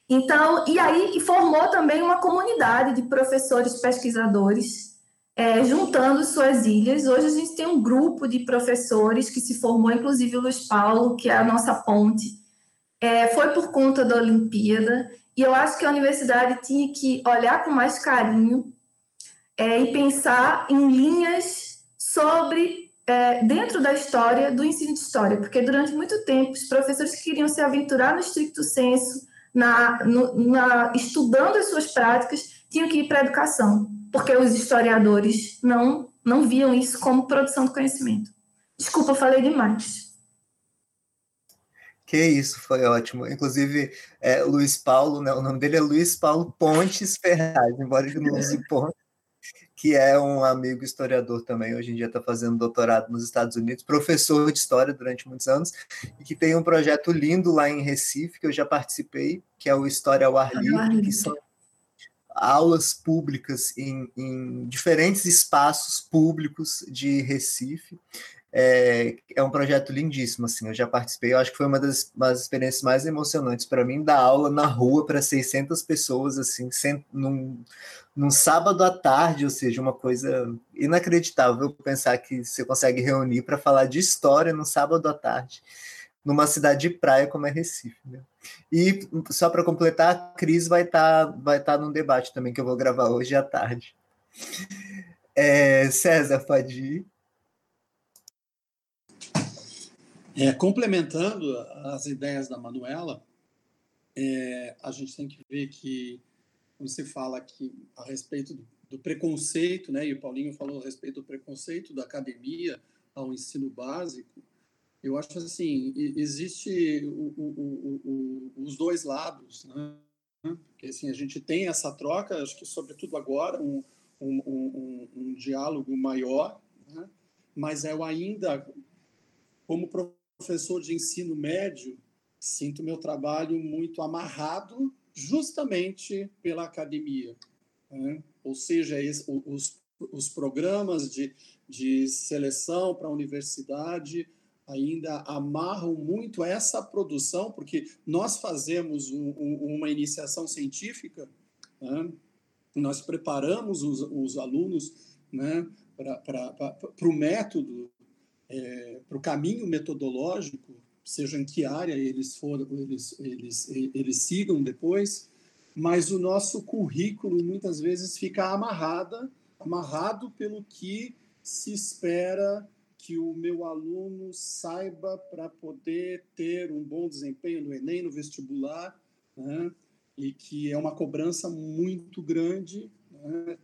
Então, e aí formou também uma comunidade de professores pesquisadores é, juntando suas ilhas. Hoje a gente tem um grupo de professores que se formou, inclusive o Luiz Paulo, que é a nossa ponte. É, foi por conta da Olimpíada, e eu acho que a universidade tinha que olhar com mais carinho é, e pensar em linhas sobre, é, dentro da história, do ensino de história, porque durante muito tempo os professores que queriam se aventurar no estricto senso, na, no, na, estudando as suas práticas, tinham que ir para a educação porque os historiadores não, não viam isso como produção de conhecimento. Desculpa, falei demais. Que isso, foi ótimo. Inclusive, é, Luiz Paulo, né, o nome dele é Luiz Paulo Pontes Ferraz, embora ele não use Pontes, que é um amigo historiador também, hoje em dia está fazendo doutorado nos Estados Unidos, professor de história durante muitos anos, e que tem um projeto lindo lá em Recife, que eu já participei, que é o História ao Ar Livre, que são aulas públicas em, em diferentes espaços públicos de Recife. É, é, um projeto lindíssimo, assim, eu já participei, eu acho que foi uma das, das experiências mais emocionantes para mim, dar aula na rua para 600 pessoas, assim, sem, num, num sábado à tarde, ou seja, uma coisa inacreditável pensar que você consegue reunir para falar de história no sábado à tarde numa cidade de praia como é Recife. Né? E só para completar, a Cris vai estar tá, vai tá num debate também que eu vou gravar hoje à tarde. É, César, ir. É, complementando as ideias da Manuela, é, a gente tem que ver que, quando se fala aqui a respeito do, do, preconceito, né, e o Paulinho falou a respeito do preconceito da academia ao ensino básico, eu acho assim, existe o, o, o, os dois lados, né? Porque assim, a gente tem essa troca, acho que sobretudo agora, um, um, um, um diálogo maior, né? mas eu ainda, como professor de ensino médio, sinto meu trabalho muito amarrado justamente pela academia. Né? Ou seja, os, os programas de, de seleção para a universidade ainda amarram muito essa produção, porque nós fazemos um, um, uma iniciação científica, né? nós preparamos os, os alunos né, para o método, é, para o caminho metodológico, seja em que área eles, foram, eles, eles, eles sigam depois, mas o nosso currículo muitas vezes fica amarrada, amarrado pelo que se espera que o meu aluno saiba para poder ter um bom desempenho no Enem, no vestibular, né? e que é uma cobrança muito grande né?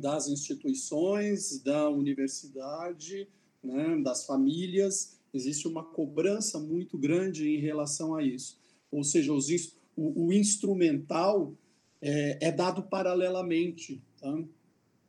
das instituições, da universidade, né? das famílias. Existe uma cobrança muito grande em relação a isso. Ou seja, os, o, o instrumental é, é, dado paralelamente. Tá?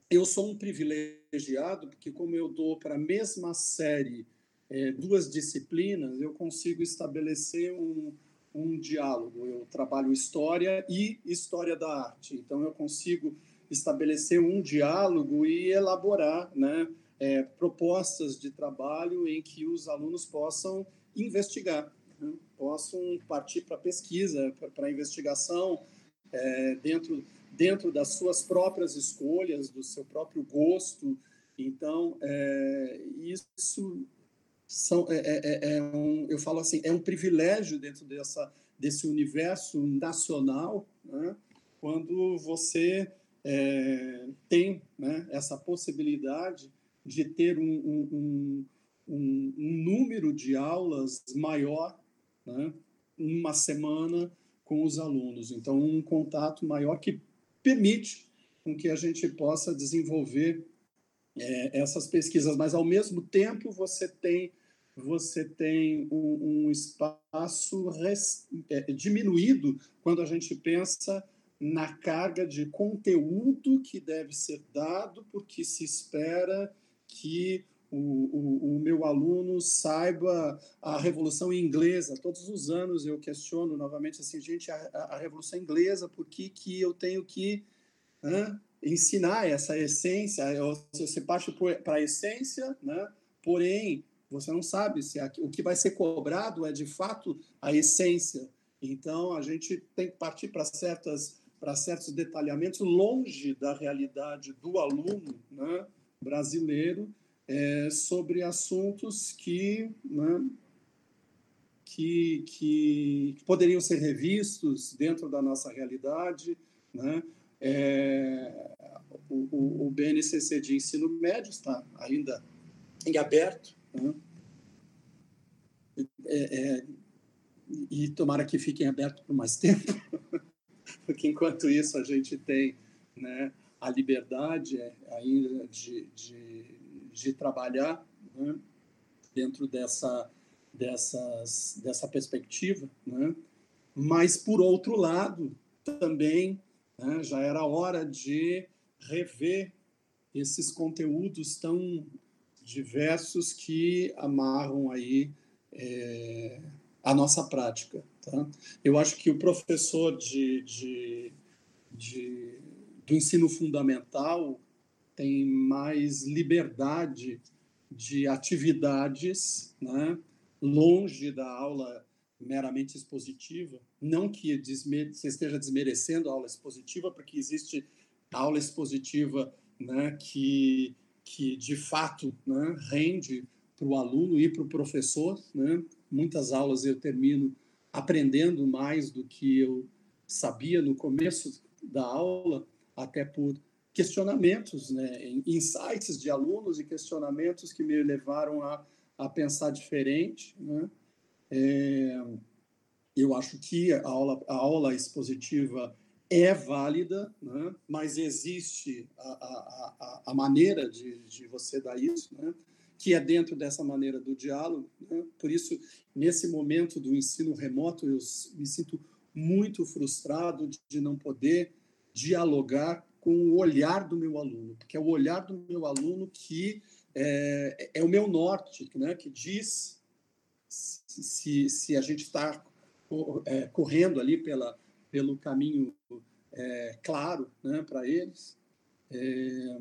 Eu sou um privilegiado, porque, como eu dou para a mesma série é, duas disciplinas, eu consigo estabelecer um, um diálogo. Eu trabalho história e história da arte, então eu consigo estabelecer um diálogo e elaborar né, é, propostas de trabalho em que os alunos possam investigar, né, possam partir para pesquisa, para investigação é, dentro dentro das suas próprias escolhas, do seu próprio gosto. Então, é, isso são, é, é, é, é um, eu falo assim, é um privilégio dentro dessa, desse universo nacional, né, quando você é, tem né, essa possibilidade de ter um, um, um, número de aulas maior, né, uma semana com os alunos. Então, um contato maior que permite com que a gente possa desenvolver é, essas pesquisas, mas ao mesmo tempo você tem você tem um, um espaço res, é, diminuído quando a gente pensa na carga de conteúdo que deve ser dado, porque se espera que o, o, o, meu aluno saiba a Revolução Inglesa. Todos os anos eu questiono novamente assim, gente, a, a Revolução Inglesa, por que, que eu tenho que né, ensinar essa essência? Você parte para a essência, né, porém, você não sabe se aqui, o que vai ser cobrado é de fato a essência. Então, a gente tem que partir para certas para certos detalhamentos longe da realidade do aluno né, brasileiro é, sobre assuntos que, né, que, que, poderiam ser revistos dentro da nossa realidade. Né? É, o, o, BNCC de ensino médio está ainda em aberto. Né? É, é, e tomara que fiquem abertos por mais tempo, porque enquanto isso a gente tem né, a liberdade ainda de, de de trabalhar né, dentro dessa, dessas, dessa perspectiva. Né? Mas, por outro lado, também né, já era hora de rever esses conteúdos tão diversos que amarram aí é, a nossa prática. Tá? Eu acho que o professor de, de, de, do ensino fundamental tem mais liberdade de atividades, né? longe da aula meramente expositiva. Não que você esteja desmerecendo a aula expositiva, porque existe aula expositiva né, que, que, de fato, né, rende para o aluno e para o professor. Né? Muitas aulas eu termino aprendendo mais do que eu sabia no começo da aula, até por questionamentos, né, insights de alunos e questionamentos que me levaram a, a pensar diferente. Né? É, eu acho que a aula, a aula expositiva é válida, né? mas existe a, a, a, maneira de, de, você dar isso, né? que é dentro dessa maneira do diálogo. Né? Por isso, nesse momento do ensino remoto, eu me sinto muito frustrado de não poder dialogar com o olhar do meu aluno, porque é o olhar do meu aluno que é, é o meu norte, né, que diz se, se a gente está é, correndo ali pela, pelo caminho é, claro né, para eles. É,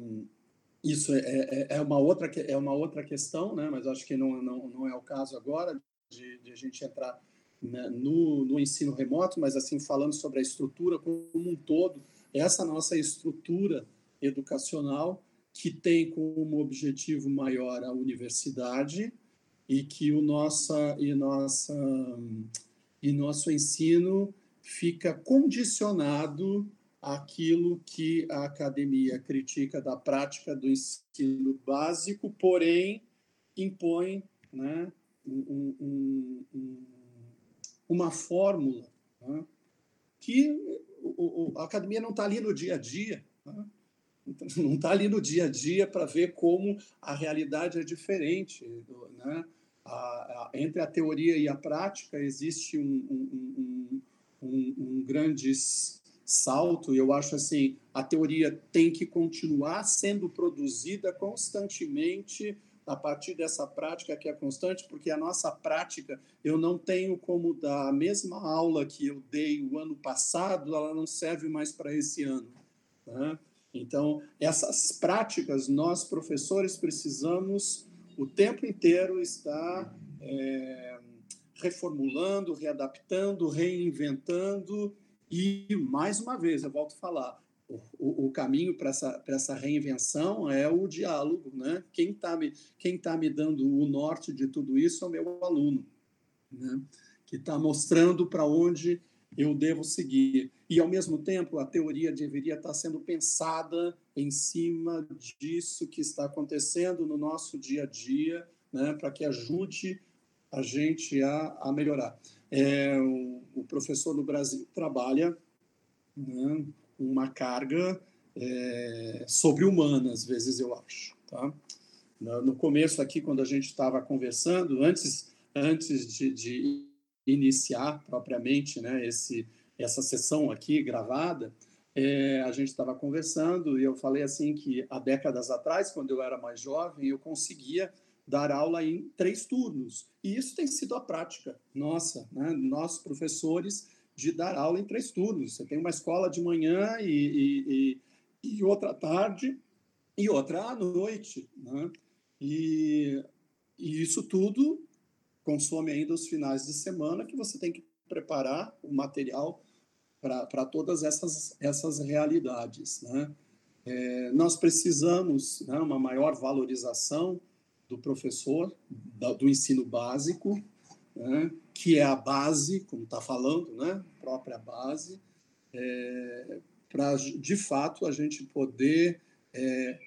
isso é, é, é, uma outra, é uma outra questão, né, mas acho que não, não, não é o caso agora de, de a gente entrar né, no, no ensino remoto, mas assim falando sobre a estrutura como um todo, essa nossa estrutura educacional que tem como objetivo maior a universidade e que o nossa e nossa e nosso ensino fica condicionado àquilo que a academia critica da prática do ensino básico, porém impõe né, um, um, um, uma fórmula né, que o, o, a academia não está ali no dia a dia. Né? Não está ali no dia a dia para ver como a realidade é diferente. Né? A, a, entre a teoria e a prática existe um, um, um, um grande salto. E eu acho assim, a teoria tem que continuar sendo produzida constantemente a partir dessa prática que é constante, porque a nossa prática, eu não tenho como dar a mesma aula que eu dei o ano passado, ela não serve mais para esse ano. Né? Então, essas práticas, nós, professores, precisamos o tempo inteiro estar é, reformulando, readaptando, reinventando, e, mais uma vez, eu volto a falar, o, o, caminho para essa, essa reinvenção é o diálogo. Né? Quem está me, quem tá me dando o norte de tudo isso é o meu aluno, né? que está mostrando para onde eu devo seguir. E, ao mesmo tempo, a teoria deveria estar tá sendo pensada em cima disso que está acontecendo no nosso dia a dia, né? para que ajude a gente a, a melhorar. É, o, o professor no Brasil trabalha né, uma carga é, sobre-humana, às vezes eu acho. Tá? No começo aqui, quando a gente estava conversando, antes, antes de, de iniciar propriamente né, esse, essa sessão aqui gravada, é, a gente estava conversando e eu falei assim que há décadas atrás, quando eu era mais jovem, eu conseguia dar aula em três turnos. E isso tem sido a prática nossa, né? nós professores de dar aula em três turnos. Você tem uma escola de manhã e, e, e, e outra tarde e outra à noite. Né? E, e isso tudo consome ainda os finais de semana que você tem que preparar o material para todas essas, essas realidades. Né? É, nós precisamos né, uma maior valorização do professor, do ensino básico, né, que é a base, como está falando, né, própria base, é, para, de fato, a gente poder é,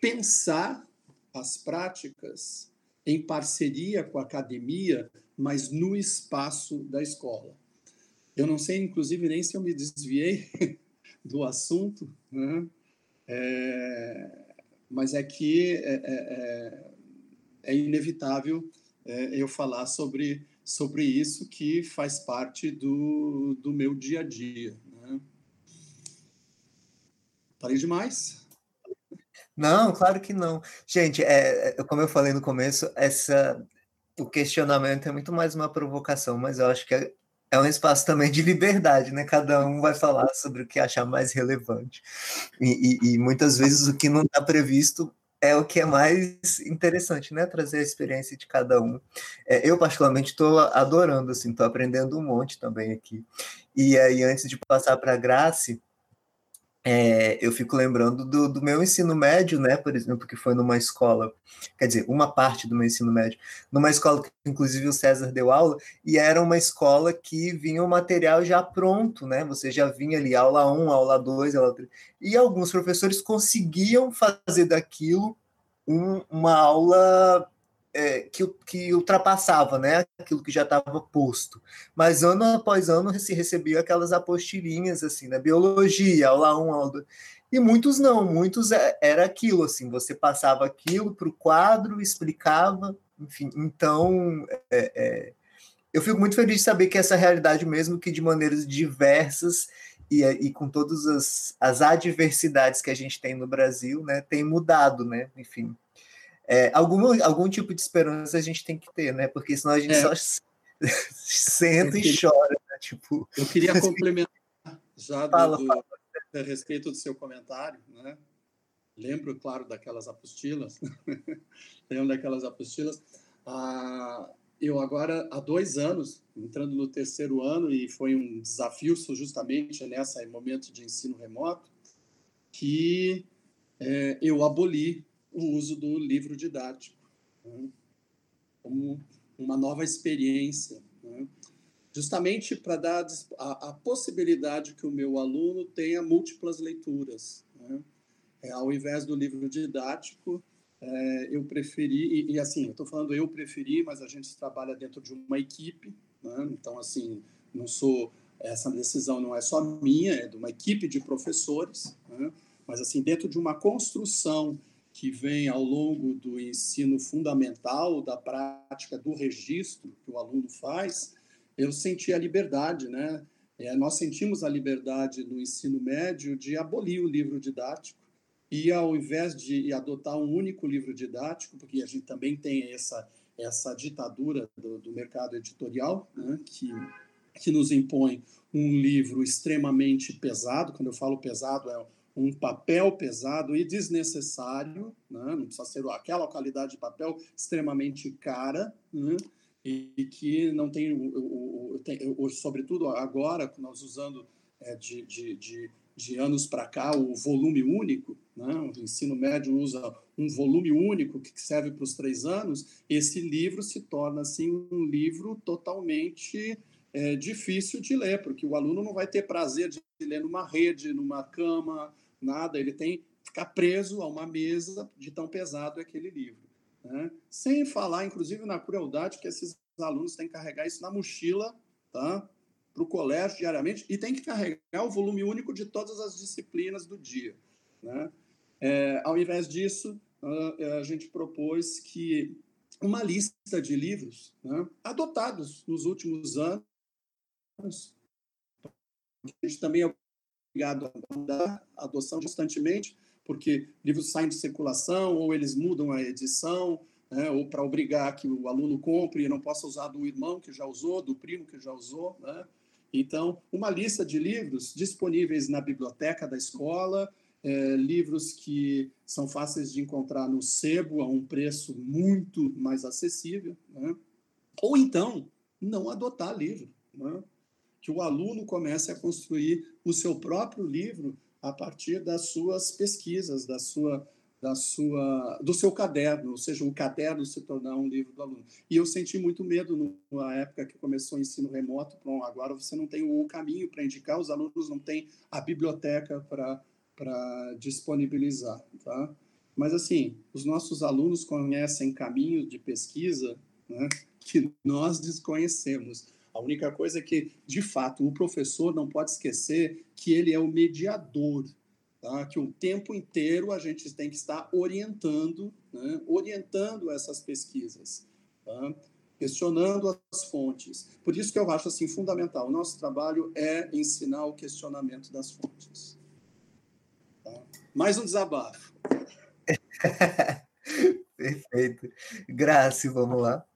pensar as práticas em parceria com a academia, mas no espaço da escola. Eu não sei, inclusive, nem se eu me desviei do assunto, né? é, mas é que é, é, é, é inevitável é, eu falar sobre, sobre isso que faz parte do, do meu dia a dia. Né? Falei demais? Não, claro que não. Gente, é, é, como eu falei no começo, essa, o questionamento é muito mais uma provocação, mas eu acho que é, é um espaço também de liberdade, né? Cada um vai falar sobre o que achar mais relevante. E, e, e muitas vezes o que não está previsto é o que é mais interessante, né? Trazer a experiência de cada um. É, eu, particularmente, estou adorando, assim, estou aprendendo um monte também aqui. E aí, antes de passar para a Grace, é, eu fico lembrando do, do, meu ensino médio, né, por exemplo, que foi numa escola, quer dizer, uma parte do meu ensino médio, numa escola que inclusive o César deu aula, e era uma escola que vinha o material já pronto, né, você já vinha ali, aula 1, aula 2, aula 3, e alguns professores conseguiam fazer daquilo um, uma aula é, que, que ultrapassava né, aquilo que já estava posto. Mas ano após ano se recebia aquelas apostilinhas, assim, na né, biologia, aula 1, aula 2. E muitos não, muitos é, era aquilo, assim, você passava aquilo para o quadro, explicava, enfim. Então, é, é, eu fico muito feliz de saber que essa realidade, mesmo que de maneiras diversas e, e com todas as, as adversidades que a gente tem no Brasil, né, tem mudado, né? Enfim, é, algum, algum tipo de esperança a gente tem que ter, né? Porque senão a gente é. só senta queria, e chora, né? Tipo, eu queria complementar já fala, do, fala. a respeito do seu comentário, né? Lembro, claro, daquelas apostilas. Lembro daquelas apostilas. Ah, eu agora, há dois anos, entrando no terceiro ano, e foi um desafio justamente nesse momento de ensino remoto, que é, eu aboli o uso do livro didático né, como uma nova experiência, né, justamente para dar a, a, possibilidade que o meu aluno tenha múltiplas leituras. Né. É, ao invés do livro didático, é, eu preferi, e, e assim, eu estou falando eu preferi, mas a gente trabalha dentro de uma equipe, né? então, assim, não sou, essa decisão não é só minha, é de uma equipe de professores, né? mas, assim, dentro de uma construção que vem ao longo do ensino fundamental, da prática do registro que o aluno faz, eu senti a liberdade, né? É, nós sentimos a liberdade no ensino médio de abolir o livro didático e ao invés de adotar um único livro didático, porque a gente também tem essa essa ditadura do, do mercado editorial, né, que que nos impõe um livro extremamente pesado. Quando eu falo pesado, é um papel pesado e desnecessário, né? não precisa ser aquela qualidade de papel extremamente cara, né? e, que não tem, o, o, o, sobretudo agora, nós usando é, de, de, de de anos para cá o volume único, né? o ensino médio usa um volume único que serve para os três anos, esse livro se torna assim um livro totalmente é, difícil de ler, porque o aluno não vai ter prazer de ler numa rede, numa cama, nada, ele tem que ficar preso a uma mesa de tão pesado é aquele livro. Né? Sem falar, inclusive, na crueldade que esses alunos têm que carregar isso na mochila, tá? para o colégio diariamente e tem que carregar o volume único de todas as disciplinas do dia. Né? É, ao invés disso, a gente propôs que uma lista de livros né, adotados nos últimos anos, a gente também é obrigado a dar a adoção constantemente, porque livros saem de circulação ou eles mudam a edição, né, ou para obrigar que o aluno compre e não possa usar do irmão que já usou, do primo que já usou, né? Então, uma lista de livros disponíveis na biblioteca da escola, é, livros que são fáceis de encontrar no sebo a um preço muito mais acessível, né? ou então não adotar livro, né? Que o aluno comece a construir o seu próprio livro a partir das suas pesquisas, da sua da sua, do seu caderno, ou seja, o caderno se tornar um livro do aluno. E eu senti muito medo na época que começou o ensino remoto. Bom, agora você não tem o caminho para indicar, os alunos não têm a biblioteca para disponibilizar, tá? Mas, assim, os nossos alunos conhecem caminhos de pesquisa né, que nós desconhecemos. Única coisa é que, de fato, o professor não pode esquecer que ele é o mediador tá? que o tempo inteiro a gente tem que estar orientando, né? orientando essas pesquisas, tá? questionando as fontes. Por isso que eu acho assim fundamental. O nosso trabalho é ensinar o questionamento das fontes. Tá? Mais um desabafo. Perfeito. Graça, vamos lá.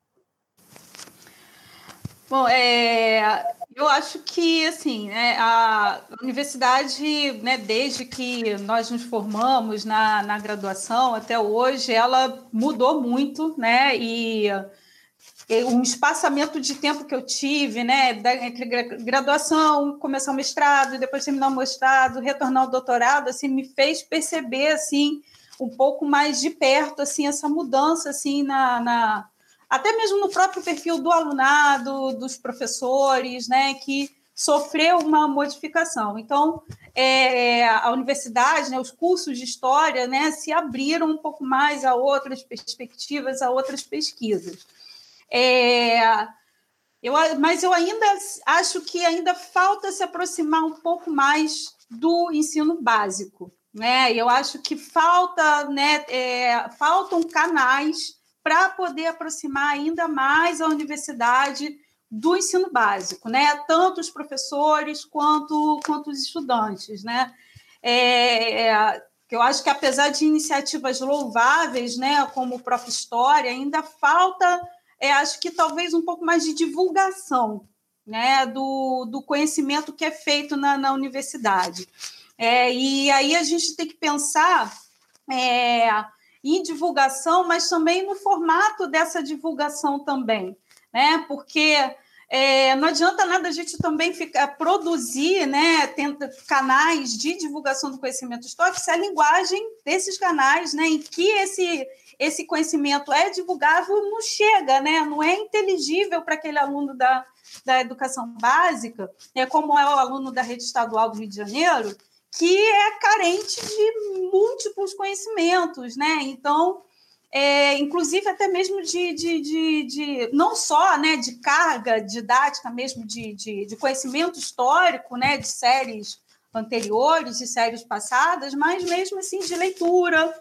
Bom, é, eu acho que, assim, né, a universidade, né, desde que nós nos formamos na, na graduação até hoje, ela mudou muito, né, e, um espaçamento de tempo que eu tive, né, entre graduação, começar o mestrado, depois terminar o mestrado, retornar ao doutorado, assim, me fez perceber, assim, um pouco mais de perto, assim, essa mudança, assim, na, na até mesmo no próprio perfil do alunado, dos professores, né, que sofreu uma modificação. Então, é, a universidade, né, os cursos de história, né, se abriram um pouco mais a outras perspectivas, a outras pesquisas. É, eu, mas eu ainda acho que ainda falta se aproximar um pouco mais do ensino básico, né? Eu acho que falta, né, é, faltam canais para poder aproximar ainda mais a universidade do ensino básico, né? Tanto os professores quanto, quanto os estudantes, né? É, é, eu acho que apesar de iniciativas louváveis, né, como o próprio História, ainda falta, é, acho que talvez um pouco mais de divulgação, né, do, do conhecimento que é feito na, na universidade. É, e aí a gente tem que pensar é, em divulgação, mas também no formato dessa divulgação também, né? Porque é, não adianta nada a gente também ficar produzir, né, tenta, canais de divulgação do conhecimento histórico se a linguagem desses canais, né, em que esse esse conhecimento é divulgável não chega, né, não é inteligível para aquele aluno da, da educação básica, é como é o aluno da rede estadual do Rio de Janeiro, que é carente de múltiplos conhecimentos, né? Então, é, inclusive até mesmo de, de, de, de, não só né, de carga didática mesmo de, de, de, conhecimento histórico, né, de séries anteriores, de séries passadas, mas mesmo assim de leitura,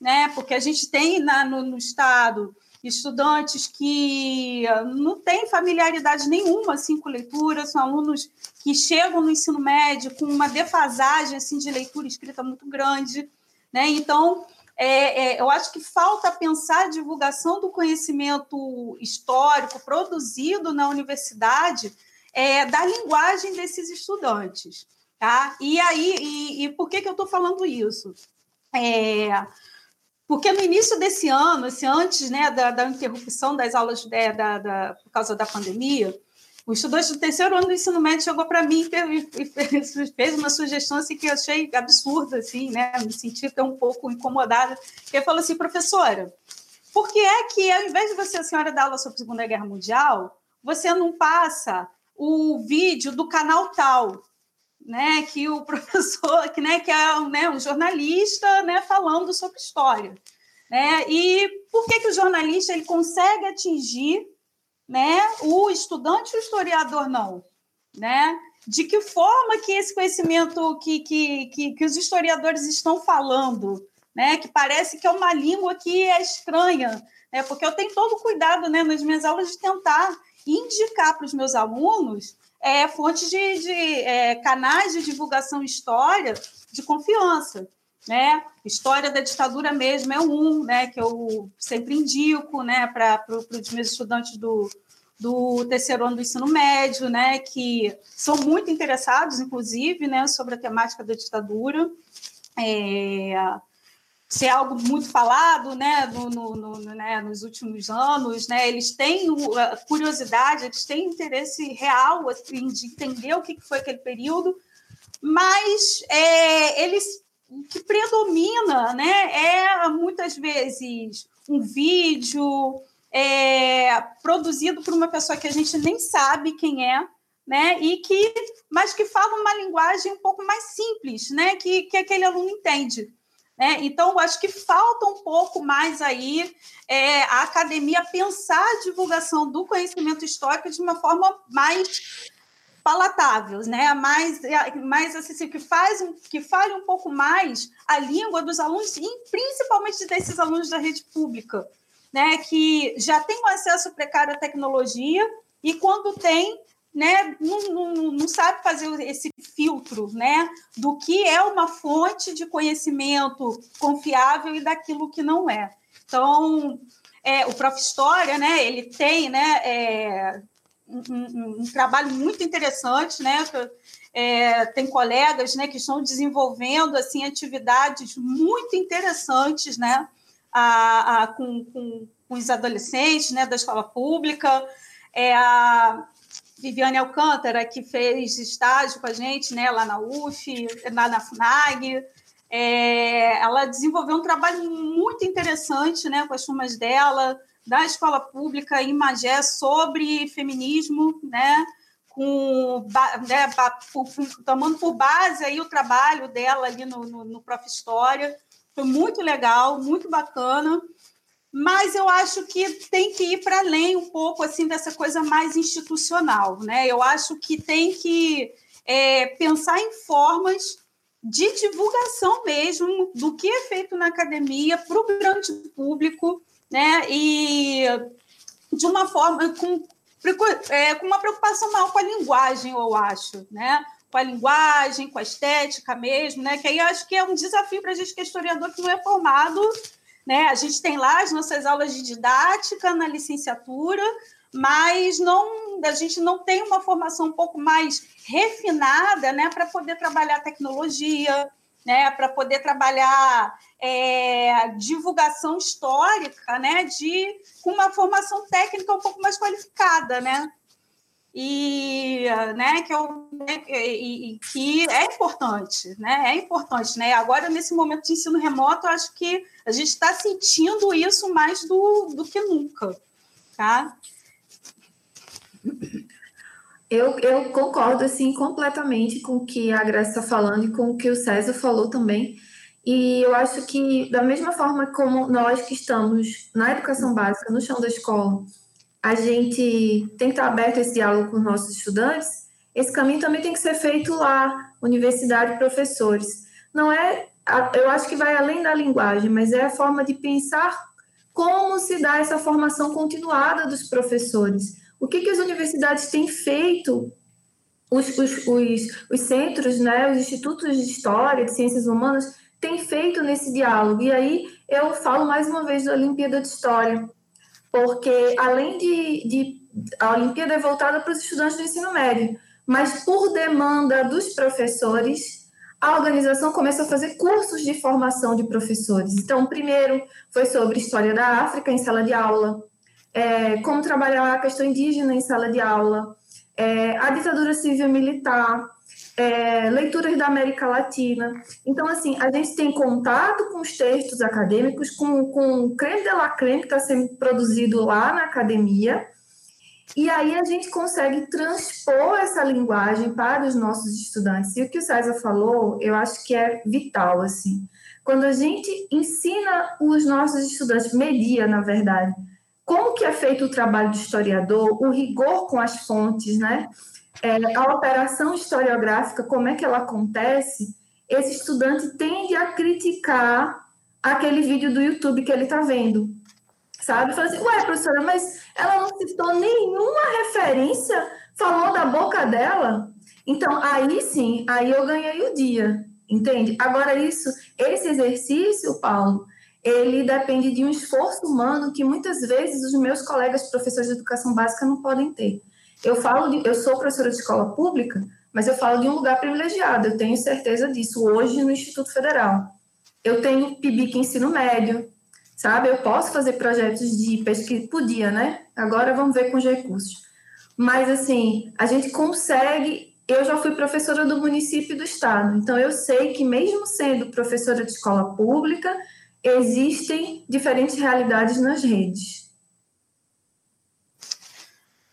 né? Porque a gente tem na, no, no estado estudantes que não têm familiaridade nenhuma assim, com leitura, são alunos que chegam no ensino médio com uma defasagem assim, de leitura escrita muito grande. Né? Então, é, é, eu acho que falta pensar a divulgação do conhecimento histórico produzido na universidade é, da linguagem desses estudantes. Tá? E aí, e, e por que, que eu estou falando isso? É, porque no início desse ano, assim, antes né, da, da interrupção das aulas né, da, da, por causa da pandemia, o estudante do terceiro ano do ensino médio chegou para mim e fez uma sugestão assim, que eu achei absurda, assim, né? me senti até um pouco incomodada. Ele falou assim, professora, por que é que, ao invés de você, a senhora, dar aula sobre a Segunda Guerra Mundial, você não passa o vídeo do canal tal, né, que o professor, que, né, que é né, um jornalista né, falando sobre história. Né? E por que, que o jornalista ele consegue atingir né, o estudante e o historiador não? Né? De que forma que esse conhecimento que, que, que, que os historiadores estão falando, né, que parece que é uma língua que é estranha, né, porque eu tenho todo cuidado né, nas minhas aulas de tentar indicar para os meus alunos é, fontes de, de é, canais de divulgação história de confiança. Né? História da ditadura mesmo é um, né, que eu sempre indico né, para os meus estudantes do, do terceiro ano do ensino médio, né, que são muito interessados, inclusive, né, sobre a temática da ditadura. É, ser algo muito falado né, no, no, no, né, nos últimos anos. Né, eles têm curiosidade, eles têm interesse real assim, de entender o que foi aquele período, mas é, eles o que predomina né, é muitas vezes um vídeo é, produzido por uma pessoa que a gente nem sabe quem é, né? E que, mas que fala uma linguagem um pouco mais simples, né? Que, que aquele aluno entende. Né? Então, acho que falta um pouco mais aí é, a academia pensar a divulgação do conhecimento histórico de uma forma mais palatável, né? mais, é, mais assim, que, faz, que fale um pouco mais a língua dos alunos, e principalmente desses alunos da rede pública, né? que já têm um acesso precário à tecnologia e, quando tem, né, não, não, não, sabe fazer esse filtro né, do que é uma fonte de conhecimento confiável e daquilo que não é. Então, é, o Prof. História, né, ele tem né, é, um, um, um, trabalho muito interessante, né, é, tem colegas né, que estão desenvolvendo assim, atividades muito interessantes né, a, a com, com, com os adolescentes né, da escola pública. É, a, Viviane Alcântara, que fez estágio com a gente né, lá na UF, lá na FNAG. É, ela desenvolveu um trabalho muito interessante né, com as turmas dela, da escola pública em Magé, sobre feminismo, né, com, né, tomando por base aí o trabalho dela ali no, no, no Prof. História. Foi muito legal, muito bacana mas eu acho que tem que ir para além um pouco assim dessa coisa mais institucional, né? Eu acho que tem que é, pensar em formas de divulgação mesmo do que é feito na academia para o grande público, né? E de uma forma com é, com uma preocupação maior com a linguagem, eu acho, né? Com a linguagem, com a estética mesmo, né? Que aí eu acho que é um desafio para a gente que é historiador que não é formado, né? A gente tem lá as nossas aulas de didática na licenciatura, mas não, a gente não tem uma formação um pouco mais refinada, né? Para poder trabalhar tecnologia, né, para poder trabalhar é, divulgação histórica, né, de com uma formação técnica um pouco mais qualificada, né, e né, que, eu, né, e, e, que é importante, né, é importante, né. Agora nesse momento de ensino remoto, eu acho que a gente está sentindo isso mais do, do que nunca, tá? Eu, eu concordo assim completamente com o que a Graça está falando e com o que o César falou também. E eu acho que, da mesma forma como nós que estamos na educação básica, no chão da escola, a gente tem que estar aberto esse diálogo com os nossos estudantes, esse caminho também tem que ser feito lá, universidade, professores. Não é, eu acho que vai além da linguagem, mas é a forma de pensar como se dá essa formação continuada dos professores o que, que as universidades têm feito, os, os, os, os centros, né, os institutos de história, de ciências humanas, têm feito nesse diálogo? E aí eu falo mais uma vez da Olimpíada de História, porque além de, de a Olimpíada é voltada para os estudantes do ensino médio, mas por demanda dos professores, a organização começa a fazer cursos de formação de professores. Então, primeiro foi sobre história da África em sala de aula, é, como trabalhar a questão indígena em sala de aula, é, a ditadura civil-militar, é, leituras da América Latina. Então, assim, a gente tem contato com os textos acadêmicos, com, com o creme de la creme que está sendo produzido lá na academia, e aí a gente consegue transpor essa linguagem para os nossos estudantes. E o que o César falou, eu acho que é vital, assim. Quando a gente ensina os nossos estudantes, media, na verdade, como que é feito o trabalho do historiador, o rigor com as fontes, né? É, a operação historiográfica, como é que ela acontece, esse estudante tende a criticar aquele vídeo do YouTube que ele está vendo, sabe? Fala assim, ué, professora, mas ela não citou nenhuma referência, falou da boca dela? Então, aí sim, aí eu ganhei o dia, entende? Agora, isso, esse exercício, Paulo, ele depende de um esforço humano que muitas vezes os meus colegas professores de educação básica não podem ter. Eu falo, de, eu sou professora de escola pública, mas eu falo de um lugar privilegiado, eu tenho certeza disso hoje no Instituto Federal. Eu tenho PIBIC ensino médio, sabe? Eu posso fazer projetos de pesquisa, podia, né? Agora vamos ver com os recursos. Mas assim, a gente consegue. Eu já fui professora do município e do estado, então eu sei que mesmo sendo professora de escola pública, existem diferentes realidades nas redes.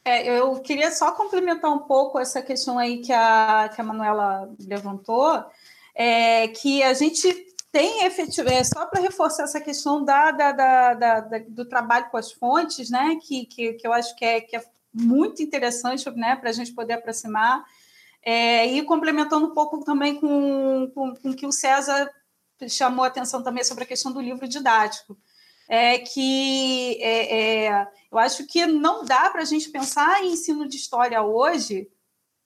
É, eu queria só complementar um pouco essa questão aí que a, que a Manuela levantou, é, que a gente tem efetivo, é, só para reforçar essa questão da, da, da, da, do trabalho com as fontes, né, que, que, que eu acho que é, que é muito interessante né, para a gente poder aproximar, é, e complementando um pouco também com, com, com que o César chamou a atenção também sobre a questão do livro didático. É que é, é, eu acho que não dá para a gente pensar em ensino de história hoje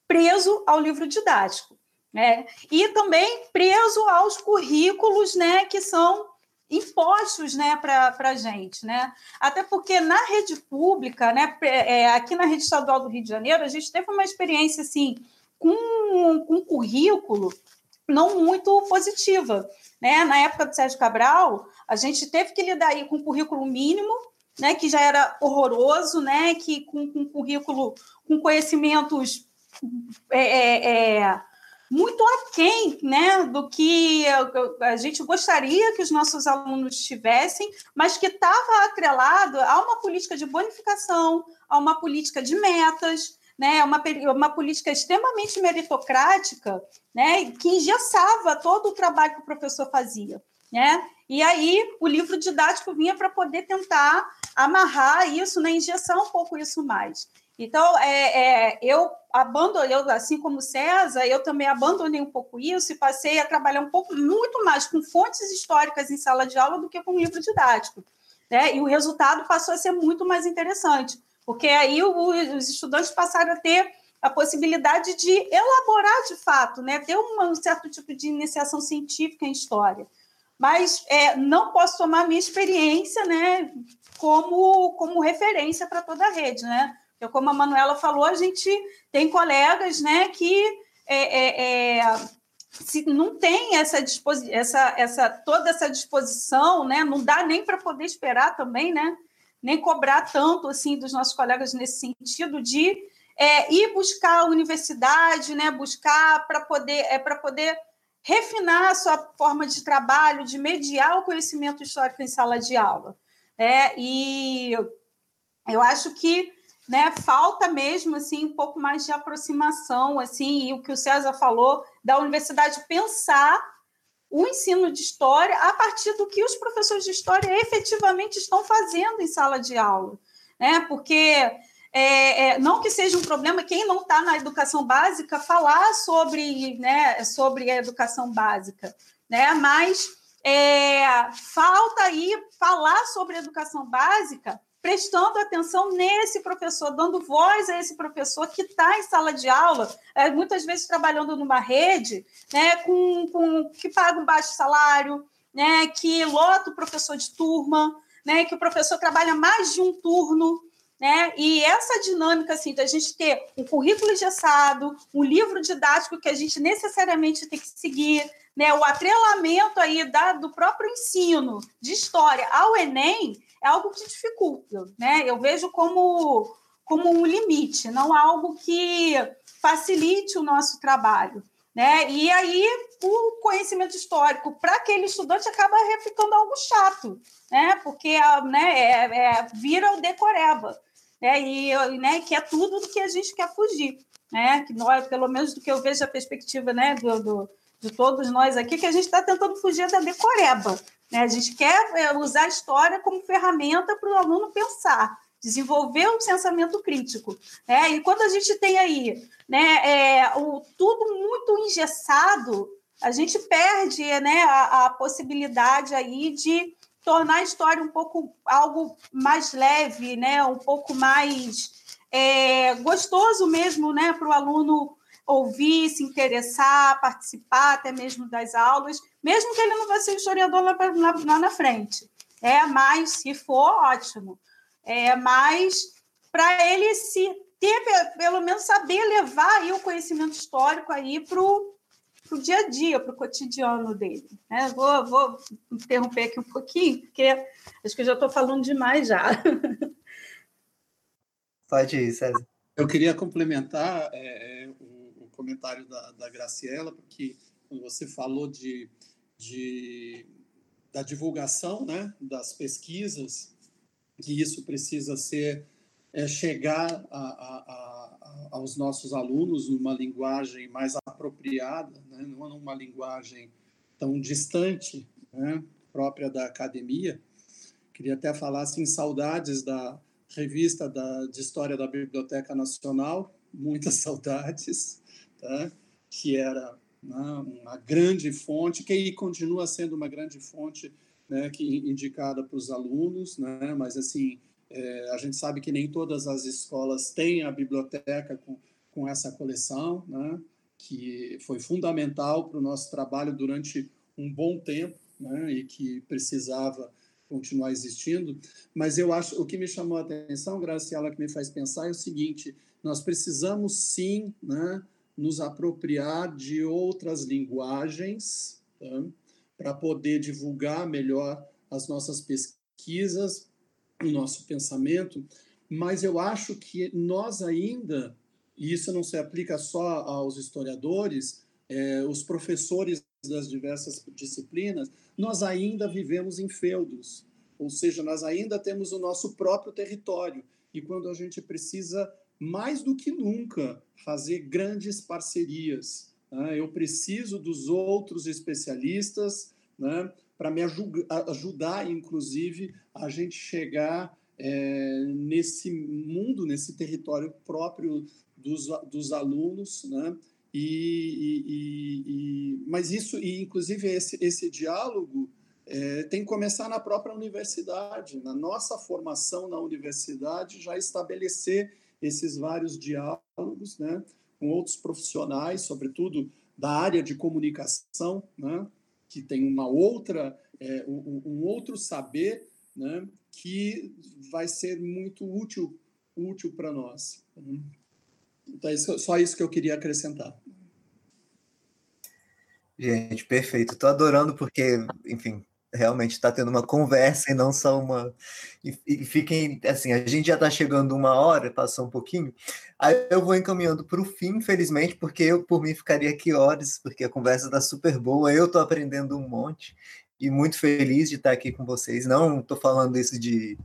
preso ao livro didático, né? E também preso aos currículos, né, que são impostos, né, para a gente, né? Até porque na rede pública, né, é, aqui na rede estadual do Rio de Janeiro, a gente teve uma experiência assim com, com um currículo não muito positiva. Né? Na época do Sérgio Cabral, a gente teve que lidar aí com o currículo mínimo, né, que já era horroroso, né, que com, com currículo com conhecimentos é, é, é, muito aquém né, do que a gente gostaria que os nossos alunos tivessem, mas que estava atrelado a uma política de bonificação, a uma política de metas, né, uma, uma política extremamente meritocrática, né, que engessava todo o trabalho que o professor fazia. Né? E aí o livro didático vinha para poder tentar amarrar isso, né, engessar um pouco isso mais. Então, é, é, eu abandonei, assim como César, eu também abandonei um pouco isso e passei a trabalhar um pouco, muito mais com fontes históricas em sala de aula do que com livro didático. Né? E o resultado passou a ser muito mais interessante, porque aí os estudantes passaram a ter a possibilidade de elaborar de fato, né, ter um certo tipo de iniciação científica em história. Mas é, não posso tomar minha experiência né, como, como referência para toda a rede. Né? Porque, como a Manuela falou, a gente tem colegas né, que é, é, é se não tem essa, essa, essa toda essa disposição, né, não dá nem para poder esperar também, né, nem cobrar tanto assim dos nossos colegas nesse sentido de é, ir buscar a universidade, né, buscar para poder é poder refinar a sua forma de trabalho, de mediar o conhecimento histórico em sala de aula. É, e eu acho que né, falta mesmo assim um pouco mais de aproximação, assim, e o que o César falou da universidade pensar o ensino de história a partir do que os professores de história efetivamente estão fazendo em sala de aula, né? Porque é, é, não que seja um problema quem não está na educação básica falar sobre, né, sobre a educação básica, né? Mas é, falta aí falar sobre a educação básica prestando atenção nesse professor, dando voz a esse professor que está em sala de aula, é, muitas vezes trabalhando numa rede, né, com, com, que paga um baixo salário, né, que lota o professor de turma, né, que o professor trabalha mais de um turno, né? E essa dinâmica assim, da gente ter um currículo engessado, um livro didático que a gente necessariamente tem que seguir, né? O atrelamento aí da, do próprio ensino de história ao Enem, é algo que dificulta, né? Eu vejo como, como um limite, não algo que facilite o nosso trabalho. Né? E aí o conhecimento histórico para aquele estudante acaba ficando algo chato, né? Porque né, é, é, vira o decoreba, né? E né, que é tudo do que a gente quer fugir, né? Que nós, pelo menos do que eu vejo a perspectiva, né, do, do de todos nós aqui, que a gente está tentando fugir da decoreba, né? A gente quer é, usar a história como ferramenta para o aluno pensar, desenvolver um pensamento crítico. Né? E quando a gente tem aí né, é, o, tudo muito engessado, a gente perde né, a, a possibilidade aí de tornar a história um pouco algo mais leve, né, um pouco mais é, gostoso mesmo né, para o aluno ouvir, se interessar, participar até mesmo das aulas, mesmo que ele não vá ser historiador lá, lá, lá na frente. É, mas se for, ótimo. É, mas para ele se ter, pelo menos saber levar aí o conhecimento histórico aí para o dia a dia, para o cotidiano dele. É, vou, vou interromper aqui um pouquinho, porque acho que eu já estou falando demais já. Pode ir, César. Eu queria complementar é, o, o, comentário da, da Graciela, porque quando você falou de de, da divulgação né, das pesquisas, que isso precisa ser é, chegar a, a, a, aos nossos alunos numa linguagem mais apropriada, né, não numa linguagem tão distante, né, própria da academia. Queria até falar assim, saudades da revista da, de História da Biblioteca Nacional, muitas saudades, tá? que era né, uma grande fonte, que continua sendo uma grande fonte né, que indicada para os alunos, né, mas assim é, a gente sabe que nem todas as escolas têm a biblioteca com, com essa coleção, né, que foi fundamental para o nosso trabalho durante um bom tempo né, e que precisava continuar existindo. Mas eu acho o que me chamou a atenção, Graciela, que me faz pensar é o seguinte: nós precisamos sim, né, nos apropriar de outras linguagens tá? para poder divulgar melhor as nossas pesquisas, o nosso pensamento, mas eu acho que nós ainda, e isso não se aplica só aos historiadores, é, os professores das diversas disciplinas, nós ainda vivemos em feudos, ou seja, nós ainda temos o nosso próprio território, e quando a gente precisa mais do que nunca, fazer grandes parcerias. Né? Eu preciso dos outros especialistas né, para me ajudar, inclusive, a gente chegar é, nesse mundo, nesse território próprio dos, dos alunos, né? E, e, e, mas isso, e inclusive esse, esse diálogo é, tem que começar na própria universidade, na nossa formação na universidade, já estabelecer esses vários diálogos né, com outros profissionais, sobretudo da área de comunicação, né, que tem uma outra, é, um, um, outro saber né, que vai ser muito útil, útil para nós. Então, é só isso que eu queria acrescentar. Gente, perfeito. Estou adorando porque, enfim, realmente está tendo uma conversa e não só uma. E, e fiquem assim, a gente já está chegando uma hora, passou um pouquinho. Aí eu vou encaminhando para o fim, infelizmente, porque eu por mim ficaria aqui horas, porque a conversa está super boa. Eu estou aprendendo um monte e muito feliz de estar aqui com vocês. Não estou falando isso de,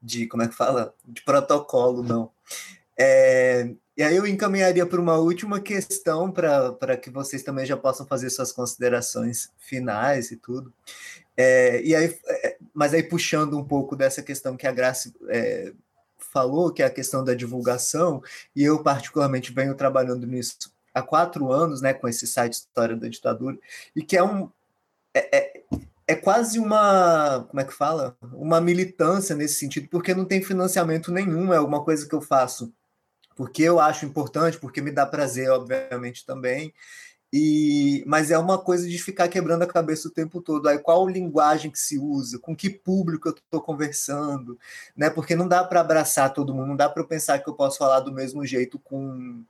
de como é que fala, de protocolo, não. É, e aí eu encaminharia para uma última questão para que vocês também já possam fazer suas considerações finais e tudo. É, e aí, é, mas aí puxando um pouco dessa questão que a Graça é, falou, que é a questão da divulgação, e eu particularmente venho trabalhando nisso há quatro anos, né, com esse site História da Ditadura, e que é um é, é, é quase uma, como é que fala? Uma militância nesse sentido, porque não tem financiamento nenhum, é uma coisa que eu faço porque eu acho importante, porque me dá prazer, obviamente, também. E, mas é uma coisa de ficar quebrando a cabeça o tempo todo. Aí qual linguagem que se usa, com que público eu estou conversando, né? Porque não dá para abraçar todo mundo, não dá para pensar que eu posso falar do mesmo jeito com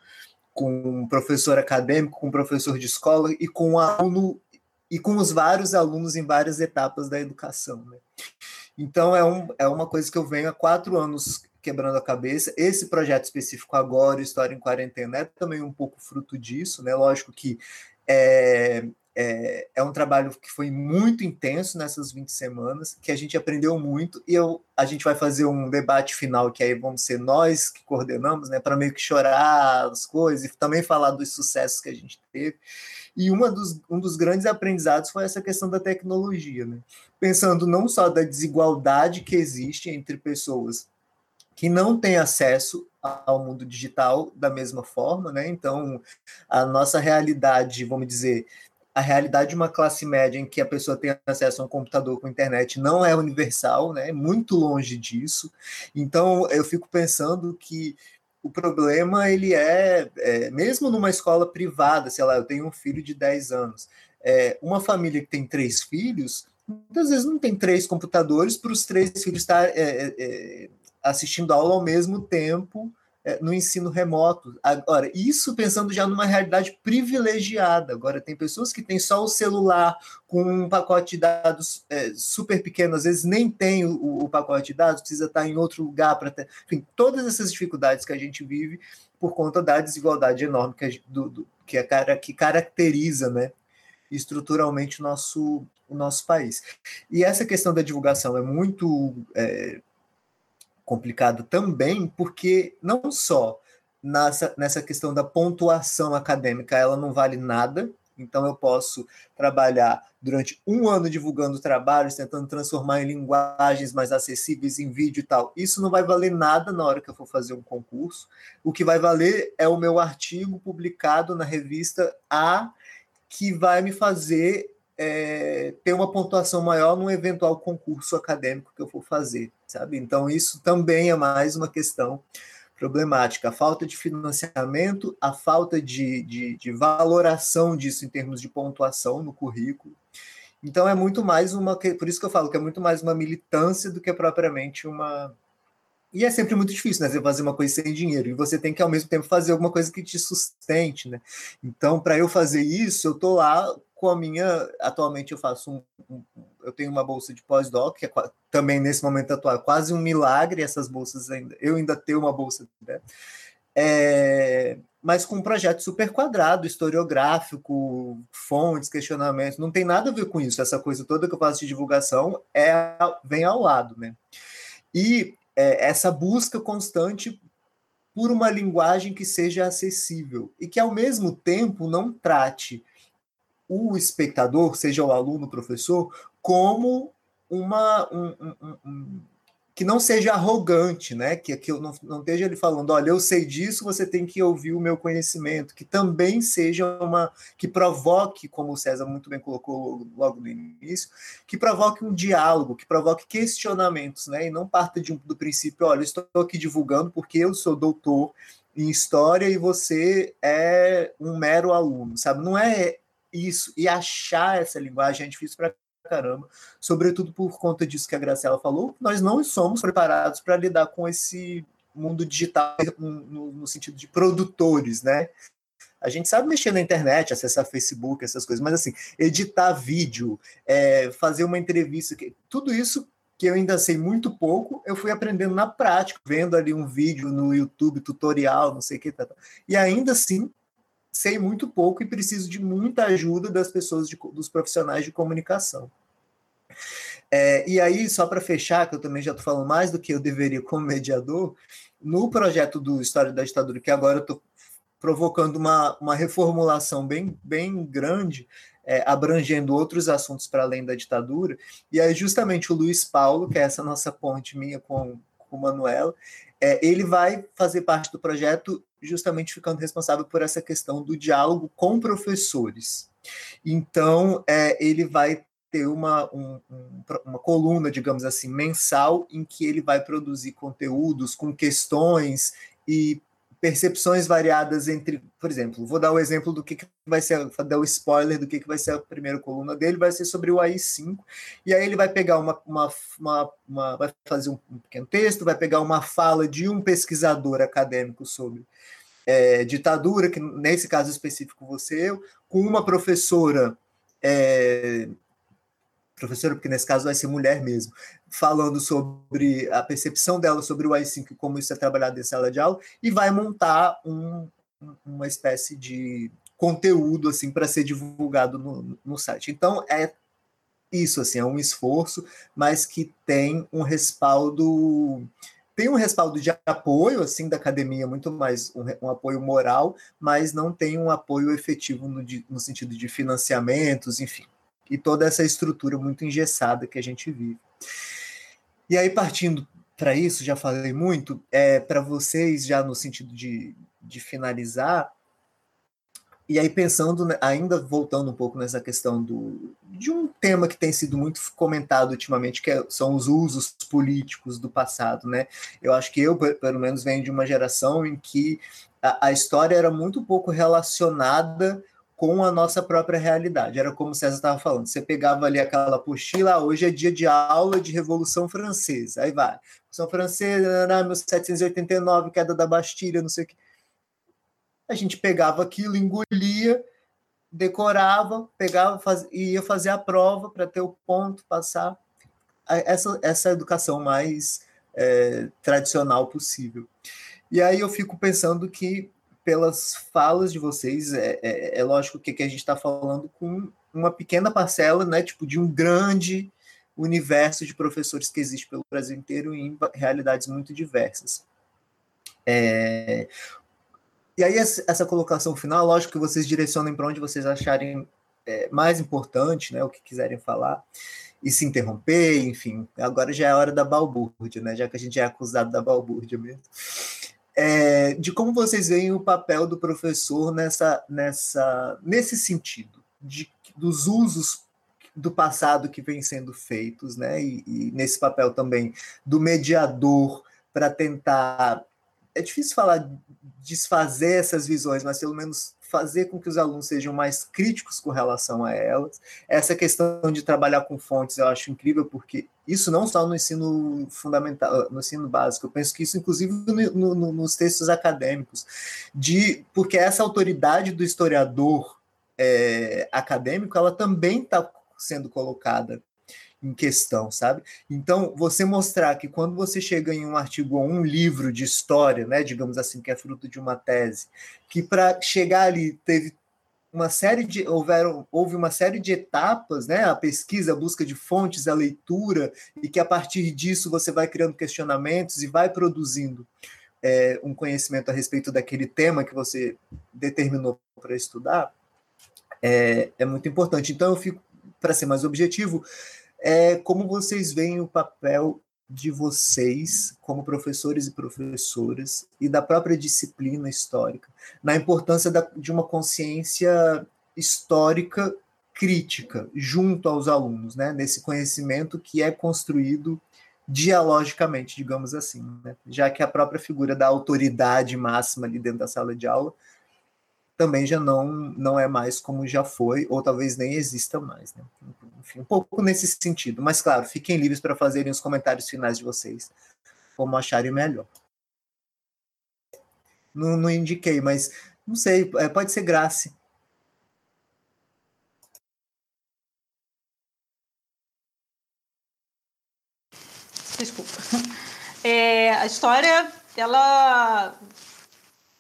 com um professor acadêmico, com um professor de escola e com um aluno e com os vários alunos em várias etapas da educação. Né? Então é, um, é uma coisa que eu venho há quatro anos quebrando a cabeça. Esse projeto específico agora, História em Quarentena, é também um pouco fruto disso, né? Lógico que é, é, é, um trabalho que foi muito intenso nessas 20 semanas, que a gente aprendeu muito, e eu, a gente vai fazer um debate final, que aí vamos ser nós que coordenamos, né, para meio que chorar as coisas, e também falar dos sucessos que a gente teve. E uma dos, um dos grandes aprendizados foi essa questão da tecnologia, né? pensando não só da desigualdade que existe entre pessoas que não têm acesso ao mundo digital da mesma forma, né? Então, a nossa realidade, vamos dizer, a realidade de uma classe média em que a pessoa tem acesso a um computador com internet não é universal, né? É muito longe disso. Então, eu fico pensando que o problema ele é, é, mesmo numa escola privada, sei lá, eu tenho um filho de 10 anos, é, uma família que tem três filhos, muitas vezes não tem três computadores para os três filhos estar é, é, é assistindo aula ao mesmo tempo é, no ensino remoto. Agora, isso pensando já numa realidade privilegiada. Agora, tem pessoas que têm só o celular com um pacote de dados é, super pequeno, às vezes nem tem o, o, pacote de dados, precisa estar em outro lugar para ter. Enfim, todas essas dificuldades que a gente vive por conta da desigualdade enorme que, do, do, que, a cara, que caracteriza né, estruturalmente o nosso, o nosso país. E essa questão da divulgação é muito. É, complicado também, porque não só nessa, nessa questão da pontuação acadêmica ela não vale nada, então eu posso trabalhar durante um ano divulgando trabalhos, tentando transformar em linguagens mais acessíveis em vídeo e tal. Isso não vai valer nada na hora que eu for fazer um concurso. O que vai valer é o meu artigo publicado na revista A, que vai me fazer é, ter uma pontuação maior num eventual concurso acadêmico que eu for fazer, sabe? Então, isso também é mais uma questão problemática. A falta de financiamento, a falta de, de, de valoração disso em termos de pontuação no currículo. Então, é muito mais uma. Por isso que eu falo que é muito mais uma militância do que propriamente uma, e é sempre muito difícil, né? Você fazer uma coisa sem dinheiro. E você tem que, ao mesmo tempo, fazer alguma coisa que te sustente, né? Então, para eu fazer isso, eu tô lá com a minha. Atualmente, eu faço um. eu tenho uma bolsa de pós-doc, que é também nesse momento atual, quase um milagre essas bolsas ainda. Eu ainda tenho uma bolsa. Né? É, mas com um projeto super quadrado, historiográfico, fontes, questionamentos, não tem nada a ver com isso. Essa coisa toda que eu faço de divulgação é vem ao lado, né? E é, essa busca constante por uma linguagem que seja acessível e que, ao mesmo tempo, não trate o espectador, seja o aluno, o professor, como uma, um, um, um, que não seja arrogante, né? Que, que eu não, não esteja ele falando, olha, eu sei disso, você tem que ouvir o meu conhecimento, que também seja uma que provoque, como o César muito bem colocou logo no início, que provoque um diálogo, que provoque questionamentos, né? E não parta de do princípio, olha, estou aqui divulgando porque eu sou doutor em história e você é um mero aluno, sabe? Não é isso. E achar essa linguagem é difícil para caramba, sobretudo por conta disso que a Graciela falou, nós não somos preparados para lidar com esse mundo digital no, no, sentido de produtores, né? A gente sabe mexer na internet, acessar Facebook, essas coisas, mas assim, editar vídeo, é, fazer uma entrevista, tudo isso que eu ainda sei muito pouco, eu fui aprendendo na prática, vendo ali um vídeo no YouTube, tutorial, não sei o que, tá, tá. e ainda assim sei muito pouco e preciso de muita ajuda das pessoas, de, dos profissionais de comunicação. É, e aí, só para fechar, que eu também já estou falando mais do que eu deveria como mediador, no projeto do História da Ditadura, que agora eu estou provocando uma, uma reformulação bem, bem grande, é, abrangendo outros assuntos para além da ditadura, e aí justamente o Luiz Paulo, que é essa nossa ponte minha com, com o Manuela, é, ele vai fazer parte do projeto justamente ficando responsável por essa questão do diálogo com professores. Então, é, ele vai ter uma, um, uma coluna, digamos assim, mensal, em que ele vai produzir conteúdos com questões e percepções variadas entre, por exemplo, vou dar o exemplo do que, que vai ser, vou dar o spoiler do que, que vai ser a primeira coluna dele, vai ser sobre o AI5, e aí ele vai pegar uma, uma, uma, uma vai fazer um, um, pequeno texto, vai pegar uma fala de um pesquisador acadêmico sobre é, ditadura, que nesse caso específico você eu, com uma professora é, professora, porque nesse caso vai ser mulher mesmo, falando sobre a percepção dela sobre o AI-5 e como isso é trabalhado em sala de aula, e vai montar um, uma espécie de conteúdo assim para ser divulgado no, no site. Então é isso assim, é um esforço, mas que tem um respaldo tem um respaldo de apoio assim da academia muito mais um, um apoio moral, mas não tem um apoio efetivo no, no sentido de financiamentos, enfim e toda essa estrutura muito engessada que a gente vive. E aí, partindo para isso, já falei muito, é, para vocês, já no sentido de, de finalizar, e aí pensando, ainda voltando um pouco nessa questão do, de um tema que tem sido muito comentado ultimamente, que é, são os usos políticos do passado, né? Eu acho que eu, pelo menos, venho de uma geração em que a, a história era muito pouco relacionada com a nossa própria realidade. Era como o César estava falando, você pegava ali aquela apostila, ah, hoje é dia de aula de Revolução Francesa, aí vai, Revolução Francesa, 1789, queda da Bastilha, não sei o que. A gente pegava aquilo, engolia, decorava, pegava, faz, ia fazer a prova para ter o ponto, passar. Essa, essa educação mais é, tradicional possível. E aí eu fico pensando que pelas falas de vocês, é, é, é lógico que, que a gente está falando com uma pequena parcela, né, tipo, de um grande universo de professores que existe pelo Brasil inteiro em realidades muito diversas. É... E aí, essa colocação final, lógico que vocês direcionem para onde vocês acharem é, mais importante, né, o que quiserem falar, e se interromper, enfim. Agora já é a hora da balbúrdia, né, já que a gente é acusado da balbúrdia mesmo é, de como vocês veem o papel do professor nessa, nessa, nesse sentido, de, dos usos do passado que vem sendo feitos, né? E, e nesse papel também do mediador para tentar. É difícil falar desfazer essas visões, mas pelo menos fazer com que os alunos sejam mais críticos com relação a elas. Essa questão de trabalhar com fontes eu acho incrível, porque isso não só no ensino fundamental, no ensino básico, eu penso que isso, inclusive, no, no, nos textos acadêmicos, de porque essa autoridade do historiador é, acadêmico, ela também está sendo colocada em questão, sabe? Então, você mostrar que quando você chega em um artigo ou um livro de história, né, digamos assim, que é fruto de uma tese, que para chegar ali teve uma série de houveram, houve uma série de etapas, né? A pesquisa, a busca de fontes, a leitura, e que a partir disso você vai criando questionamentos e vai produzindo é, um conhecimento a respeito daquele tema que você determinou para estudar, é, é muito importante. Então eu fico, para ser mais objetivo, é como vocês veem o papel de vocês, como professores e professoras, e da própria disciplina histórica, na importância da, de uma consciência histórica crítica junto aos alunos, né? nesse conhecimento que é construído dialogicamente, digamos assim, né? já que a própria figura da autoridade máxima ali dentro da sala de aula também já não, não é mais como já foi, ou talvez nem exista mais. Né? Enfim, um pouco nesse sentido. Mas, claro, fiquem livres para fazerem os comentários finais de vocês, como acharem melhor. Não, não indiquei, mas não sei, é, pode ser Grace. Desculpa. É, a história, ela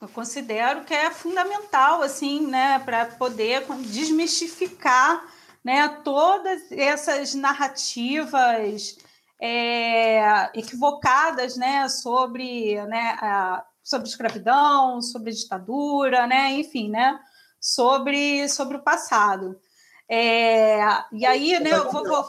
eu considero que é fundamental assim, né, para poder desmistificar, né, todas essas narrativas é, equivocadas, né, sobre, né, a, sobre escravidão, sobre ditadura, né, enfim, né, sobre sobre o passado. É, e aí, né, eu vou, vou...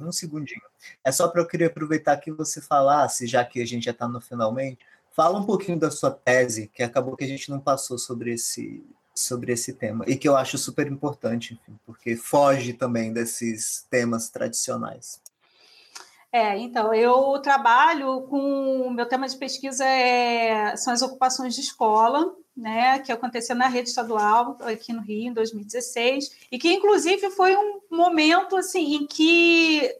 Um segundinho. É só para eu querer aproveitar que você falasse, já que a gente já está no finalmente, Fala um pouquinho da sua tese, que acabou que a gente não passou sobre esse, sobre esse tema, e que eu acho super importante, enfim, porque foge também desses temas tradicionais. É, então, eu trabalho com. Meu tema de pesquisa é, são as ocupações de escola, né, que aconteceu na rede estadual aqui no Rio em 2016, e que, inclusive, foi um momento assim, em que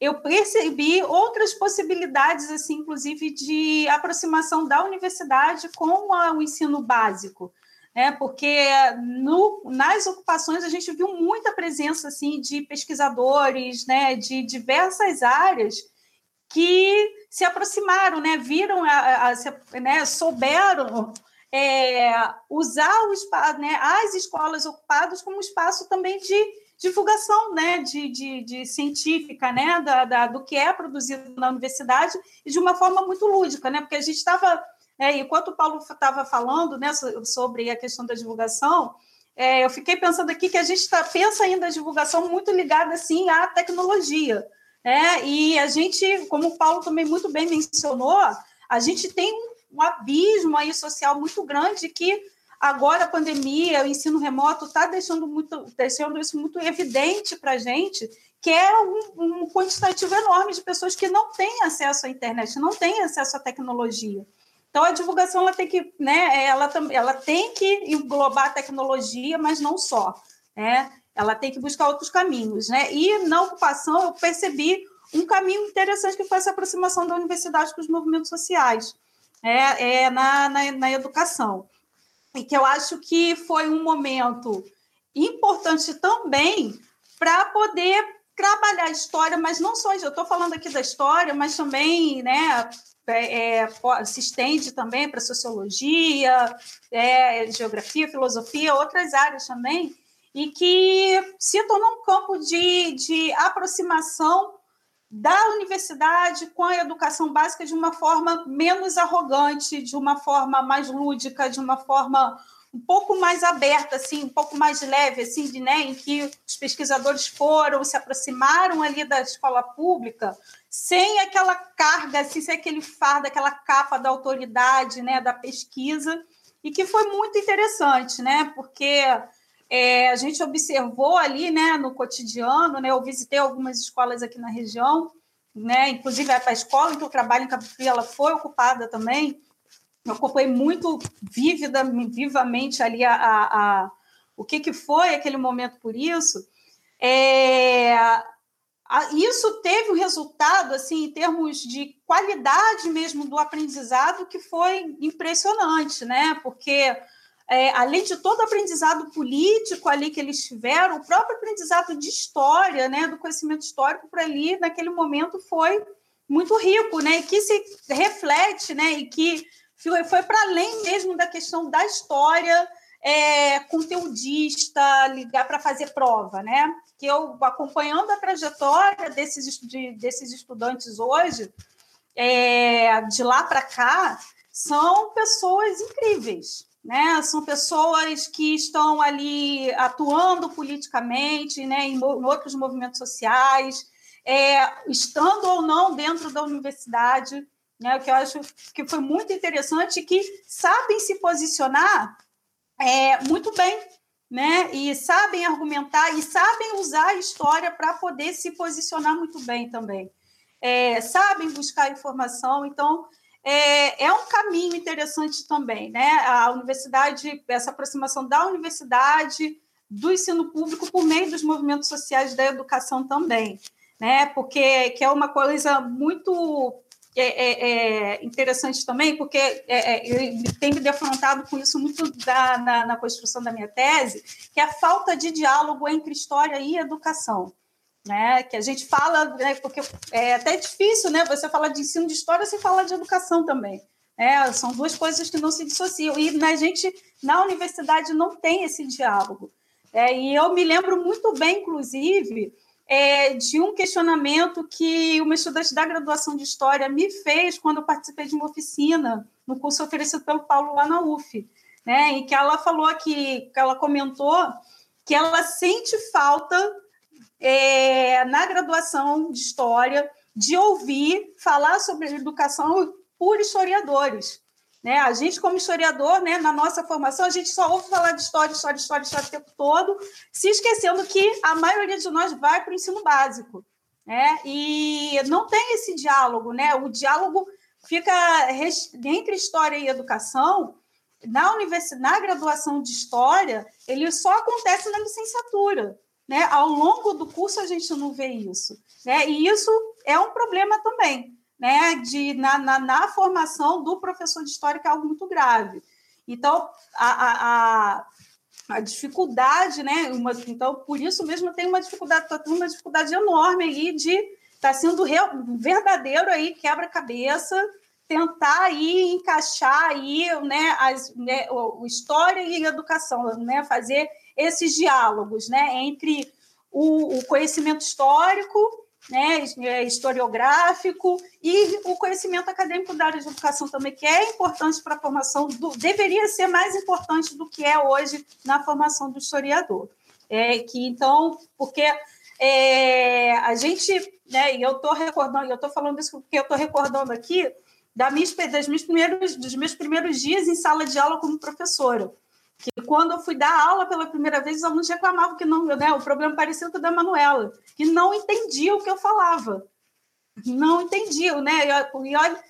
eu percebi outras possibilidades, assim, inclusive de aproximação da universidade com a, o ensino básico, né? Porque no, nas ocupações a gente viu muita presença assim de pesquisadores, né, de diversas áreas que se aproximaram, né, viram, a, a, né, souberam é, usar o né, as escolas ocupadas como espaço também de divulgação né, de, de, de científica né, da, da, do que é produzido na universidade e de uma forma muito lúdica, né, porque a gente estava, é, enquanto o Paulo estava falando né, sobre a questão da divulgação, é, eu fiquei pensando aqui que a gente tá, pensa ainda a divulgação muito ligada assim, à tecnologia. Né? E a gente, como o Paulo também muito bem mencionou, a gente tem um, um abismo aí social muito grande que Agora, a pandemia, o ensino remoto está deixando, muito, deixando isso muito evidente para a gente, que é um, um, quantitativo enorme de pessoas que não têm acesso à internet, não têm acesso à tecnologia. Então, a divulgação ela tem que, né, ela, ela tem que englobar a tecnologia, mas não só. Né? Ela tem que buscar outros caminhos. Né? E na ocupação, eu percebi um caminho interessante que foi essa aproximação da universidade com os movimentos sociais, é, é na, na, na educação e que eu acho que foi um momento importante também para poder trabalhar a história, mas não só, eu estou falando aqui da história, mas também né, é, é, se estende também para sociologia, é, geografia, filosofia, outras áreas também, e que se tornou um campo de, de aproximação da universidade com a educação básica de uma forma menos arrogante, de uma forma mais lúdica, de uma forma um pouco mais aberta, assim, um pouco mais leve, assim, de, né, em que os pesquisadores foram, se aproximaram ali da escola pública, sem aquela carga, assim, sem aquele fardo, aquela capa da autoridade, né, da pesquisa, e que foi muito interessante, né, porque é, a gente observou ali, né, no cotidiano, né, eu visitei algumas escolas aqui na região, né, inclusive a escola em que eu trabalho em Cabo Frio, ela foi ocupada também, eu acompanhei muito vívida, vivamente ali a, a, a, o que, que foi aquele momento por isso. É, isso teve um resultado, assim, em termos de qualidade mesmo do aprendizado, que foi impressionante, né? Porque é, além de todo o aprendizado político ali que eles tiveram, o próprio aprendizado de história, né, do conhecimento histórico para ali, naquele momento, foi muito rico, né, e que se reflete, né, e que foi, foi para além mesmo da questão da história é, conteudista, ligar para fazer prova, né, que eu, acompanhando a trajetória desses, de, desses estudantes hoje, é, de lá para cá, são pessoas incríveis, né? São pessoas que estão ali atuando politicamente, né? Em, em outros movimentos sociais, é, estando ou não dentro da universidade, né, o que eu acho que foi muito interessante, que sabem se posicionar é, muito bem, né, e sabem argumentar e sabem usar a história para poder se posicionar muito bem também. É, sabem buscar informação, então é, é, um caminho interessante também, né? A universidade, essa aproximação da universidade, do ensino público por meio dos movimentos sociais da educação também, né? Porque que é uma coisa muito é, é, é interessante também, porque é, é, eu tenho me defrontado com isso muito da, na, na, construção da minha tese, que é a falta de diálogo entre história e educação. Né, que a gente fala, né, porque é até difícil, né? Você fala de ensino de história, você fala de educação também. É, são duas coisas que não se dissociam. E na gente, na universidade, não tem esse diálogo. É, e eu me lembro muito bem, inclusive, é, de um questionamento que uma estudante da graduação de História me fez quando eu participei de uma oficina no curso oferecido pelo Paulo lá na UF, né, em que ela falou que, que ela comentou que ela sente falta é, na graduação de História de ouvir falar sobre educação por historiadores. Né? A gente, como historiador, né, na nossa formação, a gente só ouve falar de história, história, história, história o tempo todo, se esquecendo que a maioria de nós vai para o ensino básico. Né? E não tem esse diálogo. Né? O diálogo fica entre história e educação. Na, universidade, na graduação de história, ele só acontece na licenciatura. Né? Ao longo do curso, a gente não vê isso. Né? E isso é um problema também né, de, na, na, na, formação do professor de história, que é algo muito grave. Então, a, a, a dificuldade, né, uma, então, por isso mesmo tem uma dificuldade, estou tendo uma dificuldade enorme aí de tá sendo real, verdadeiro aí quebra-cabeça, tentar aí encaixar aí, né, as, né, o história e educação, né, fazer esses diálogos, né, entre o, o conhecimento histórico né, é, historiográfico e o conhecimento acadêmico da área de educação também, que é importante para a formação, do, deveria ser mais importante do que é hoje na formação do historiador. É, que então, porque é, a gente, né, e eu estou recordando, eu estou falando isso porque eu estou recordando aqui da minha, das minhas primeiros, dos meus primeiros dias em sala de aula como professora que quando eu fui dar aula pela primeira vez, os alunos reclamavam que não, né, o problema parecia com o da Manuela, que não entendia o que eu falava. Não entendiam, né? E olha,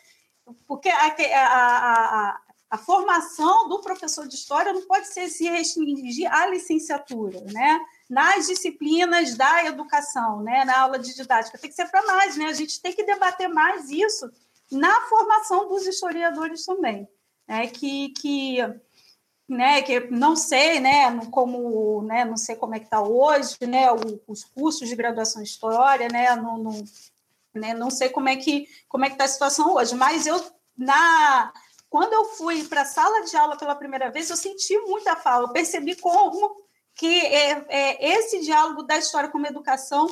porque a, a, a, a, formação do professor de história não pode ser se restringir à licenciatura, né? Nas disciplinas da educação, né? Na aula de didática, tem que ser para mais, né? A gente tem que debater mais isso na formação dos historiadores também, né? Que, que né, que não sei, né, como, né, não sei como é que está hoje, né, os cursos de graduação em história, né, não, não, né, não sei como é que como é que está a situação hoje, mas eu na quando eu fui para a sala de aula pela primeira vez, eu senti muita falta, eu percebi como que é, é, esse diálogo da história com a educação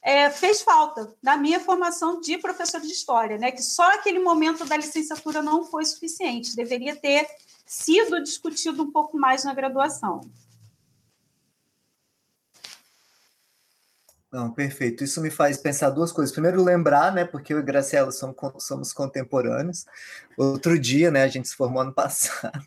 é, fez falta na minha formação de professor de história, né? Que só aquele momento da licenciatura não foi suficiente, deveria ter sido discutido um pouco mais na graduação. Não, perfeito. Isso me faz pensar duas coisas. Primeiro, lembrar, né, porque eu e Graciela somos, somos contemporâneos. Outro dia, né, a gente se formou ano passado.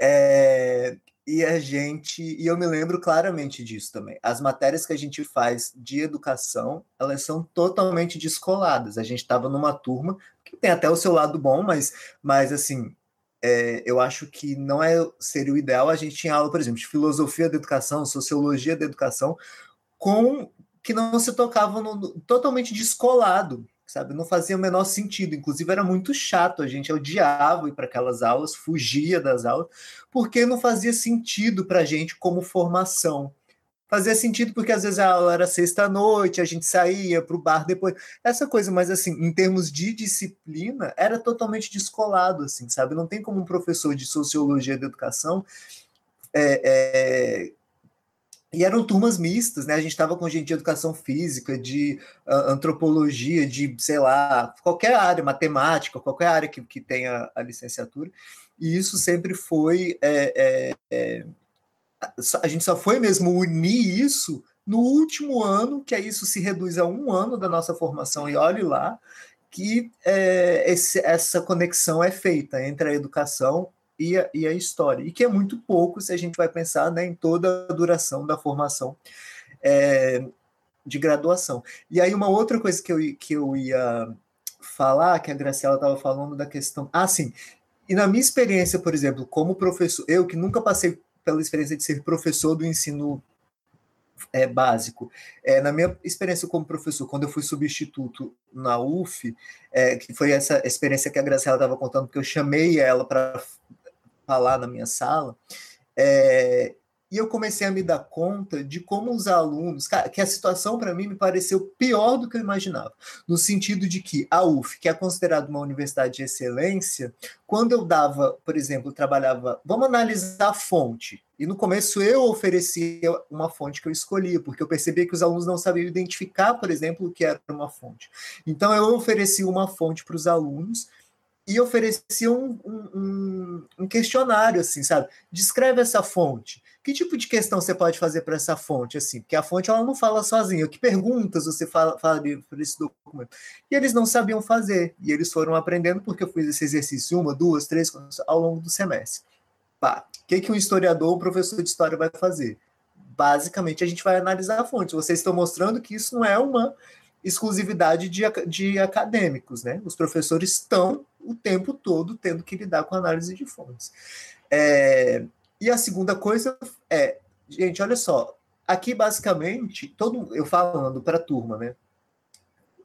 É, e a gente, e eu me lembro claramente disso também. As matérias que a gente faz de educação, elas são totalmente descoladas. A gente estava numa turma que tem até o seu lado bom, mas, mas assim, é, eu acho que não é seria o ideal a gente tinha aula, por exemplo, de filosofia da educação, sociologia da educação, com que não se tocavam no, totalmente descolado, sabe? Não fazia o menor sentido. Inclusive era muito chato, a gente odiava ir para aquelas aulas, fugia das aulas, porque não fazia sentido para a gente como formação fazia sentido porque às vezes a aula era sexta-noite, a gente saía para o bar depois, essa coisa, mas assim, em termos de disciplina, era totalmente descolado, assim, sabe? Não tem como um professor de sociologia da educação. É, é... E eram turmas mistas, né? A gente estava com gente de educação física, de uh, antropologia, de, sei lá, qualquer área, matemática, qualquer área que, que tenha a licenciatura. E isso sempre foi é, é, é a gente só foi mesmo unir isso no último ano, que é isso se reduz a um ano da nossa formação, e olhe lá, que é, esse, essa conexão é feita entre a educação e a, e a, história, e que é muito pouco se a gente vai pensar né, em toda a duração da formação é, de graduação. E aí, uma outra coisa que eu, que eu ia falar, que a Graciela estava falando da questão. Ah, sim. E na minha experiência, por exemplo, como professor, eu que nunca passei pela experiência de ser professor do ensino é, básico. É, na minha experiência como professor, quando eu fui substituto na UF, é, que foi essa experiência que a Graciela estava contando, que eu chamei ela para falar na minha sala, é, e eu comecei a me dar conta de como os alunos, que a situação para mim me pareceu pior do que eu imaginava, no sentido de que a UF, que é considerada uma universidade de excelência, quando eu dava, por exemplo, trabalhava, vamos analisar a fonte. E no começo eu oferecia uma fonte que eu escolhia, porque eu percebia que os alunos não sabiam identificar, por exemplo, o que era uma fonte. Então eu oferecia uma fonte para os alunos e oferecia um, um, um, questionário, assim, sabe? Descreve essa fonte. Que tipo de questão você pode fazer para essa fonte, assim? Porque a fonte ela não fala sozinha. Que perguntas você fala, fala para esse documento? E eles não sabiam fazer. E eles foram aprendendo porque eu fiz esse exercício uma, duas, três ao longo do semestre. Pá, o que, que um historiador, um professor de história vai fazer? Basicamente, a gente vai analisar a fonte. Vocês estão mostrando que isso não é uma exclusividade de, de acadêmicos, né? Os professores estão o tempo todo tendo que lidar com análise de fontes. É, e a segunda coisa é, gente, olha só, aqui basicamente, todo eu falando para a turma, né?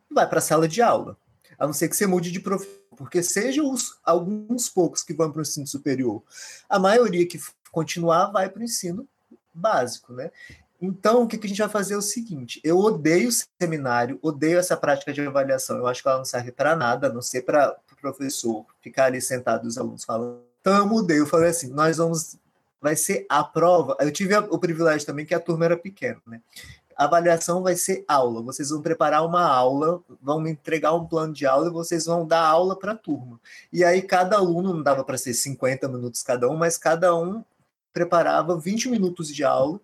Vai para a sala de aula, a não ser que você mude de professor, porque seja os, alguns poucos que vão para o ensino superior, a maioria que continuar vai para o ensino básico, né? Então, o que, a gente vai fazer é o seguinte: eu odeio seminário, odeio essa prática de avaliação. Eu acho que ela não serve para nada, a não ser para o pro professor ficar ali sentado os alunos falando. Então, eu mudei. Eu falei assim: nós vamos. Vai ser a prova. Eu tive o privilégio também que a turma era pequena, né? A avaliação vai ser aula. Vocês vão preparar uma aula, vão me entregar um plano de aula e vocês vão dar aula para a turma. E aí, cada aluno, não dava para ser 50 minutos cada um, mas cada um preparava 20 minutos de aula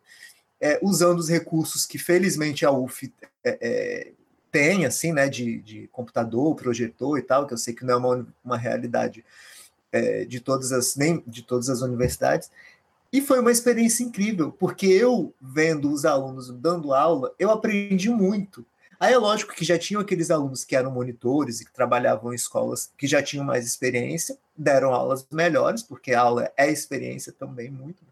é, usando os recursos que felizmente a UF é, é, tem, assim, né, de, de, computador, projetor e tal, que eu sei que não é uma, uma realidade é, de todas as nem de todas as universidades. E foi uma experiência incrível, porque eu vendo os alunos dando aula, eu aprendi muito. Aí é lógico que já tinham aqueles alunos que eram monitores e que trabalhavam em escolas que já tinham mais experiência, deram aulas melhores, porque a aula é experiência também muito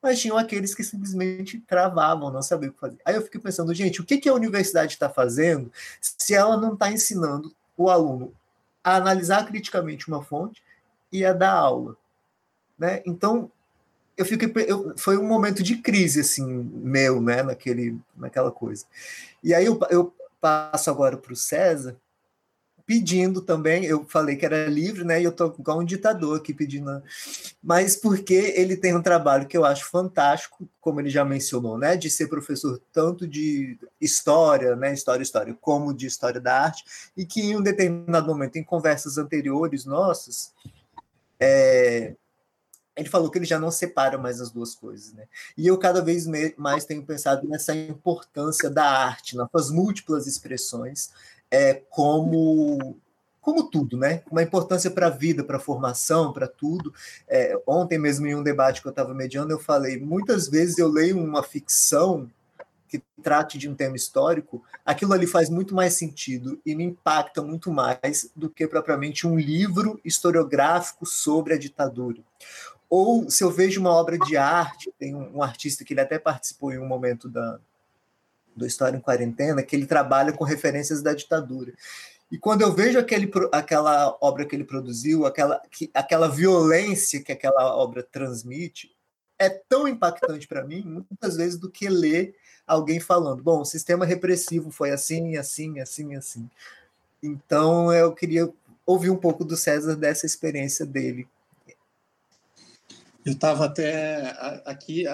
mas tinham aqueles que simplesmente travavam, não sabiam o que fazer. Aí eu fiquei pensando, gente, o que, que a universidade está fazendo se ela não está ensinando o aluno a analisar criticamente uma fonte e a dar aula? Né? Então, eu fiquei, eu, foi um momento de crise, assim, meu, né, naquele, naquela coisa. E aí eu, eu passo agora para o César, pedindo também, eu falei que era livre, né? E eu tô igual um ditador aqui pedindo. Mas porque ele tem um trabalho que eu acho fantástico, como ele já mencionou, né? De ser professor tanto de história, né? História, história, como de história da arte, e que em um determinado momento, em conversas anteriores nossas, é, ele falou que ele já não separa mais as duas coisas, né? E eu cada vez mais tenho pensado nessa importância da arte, nas suas múltiplas expressões, é, como como tudo, né? Uma importância para a vida, para a formação, para tudo. É, ontem mesmo em um debate que eu estava mediando, eu falei, muitas vezes eu leio uma ficção que trate de um tema histórico, aquilo ali faz muito mais sentido e me impacta muito mais do que propriamente um livro historiográfico sobre a ditadura. Ou se eu vejo uma obra de arte, tem um, um artista que ele até participou em um momento da, do História em Quarentena, que ele trabalha com referências da ditadura. E quando eu vejo aquele, aquela obra que ele produziu, aquela, que, aquela violência que aquela obra transmite, é tão impactante para mim, muitas vezes, do que ler alguém falando: bom, o sistema repressivo foi assim, assim, assim, assim. Então, eu queria ouvir um pouco do César dessa experiência dele. Eu estava até aqui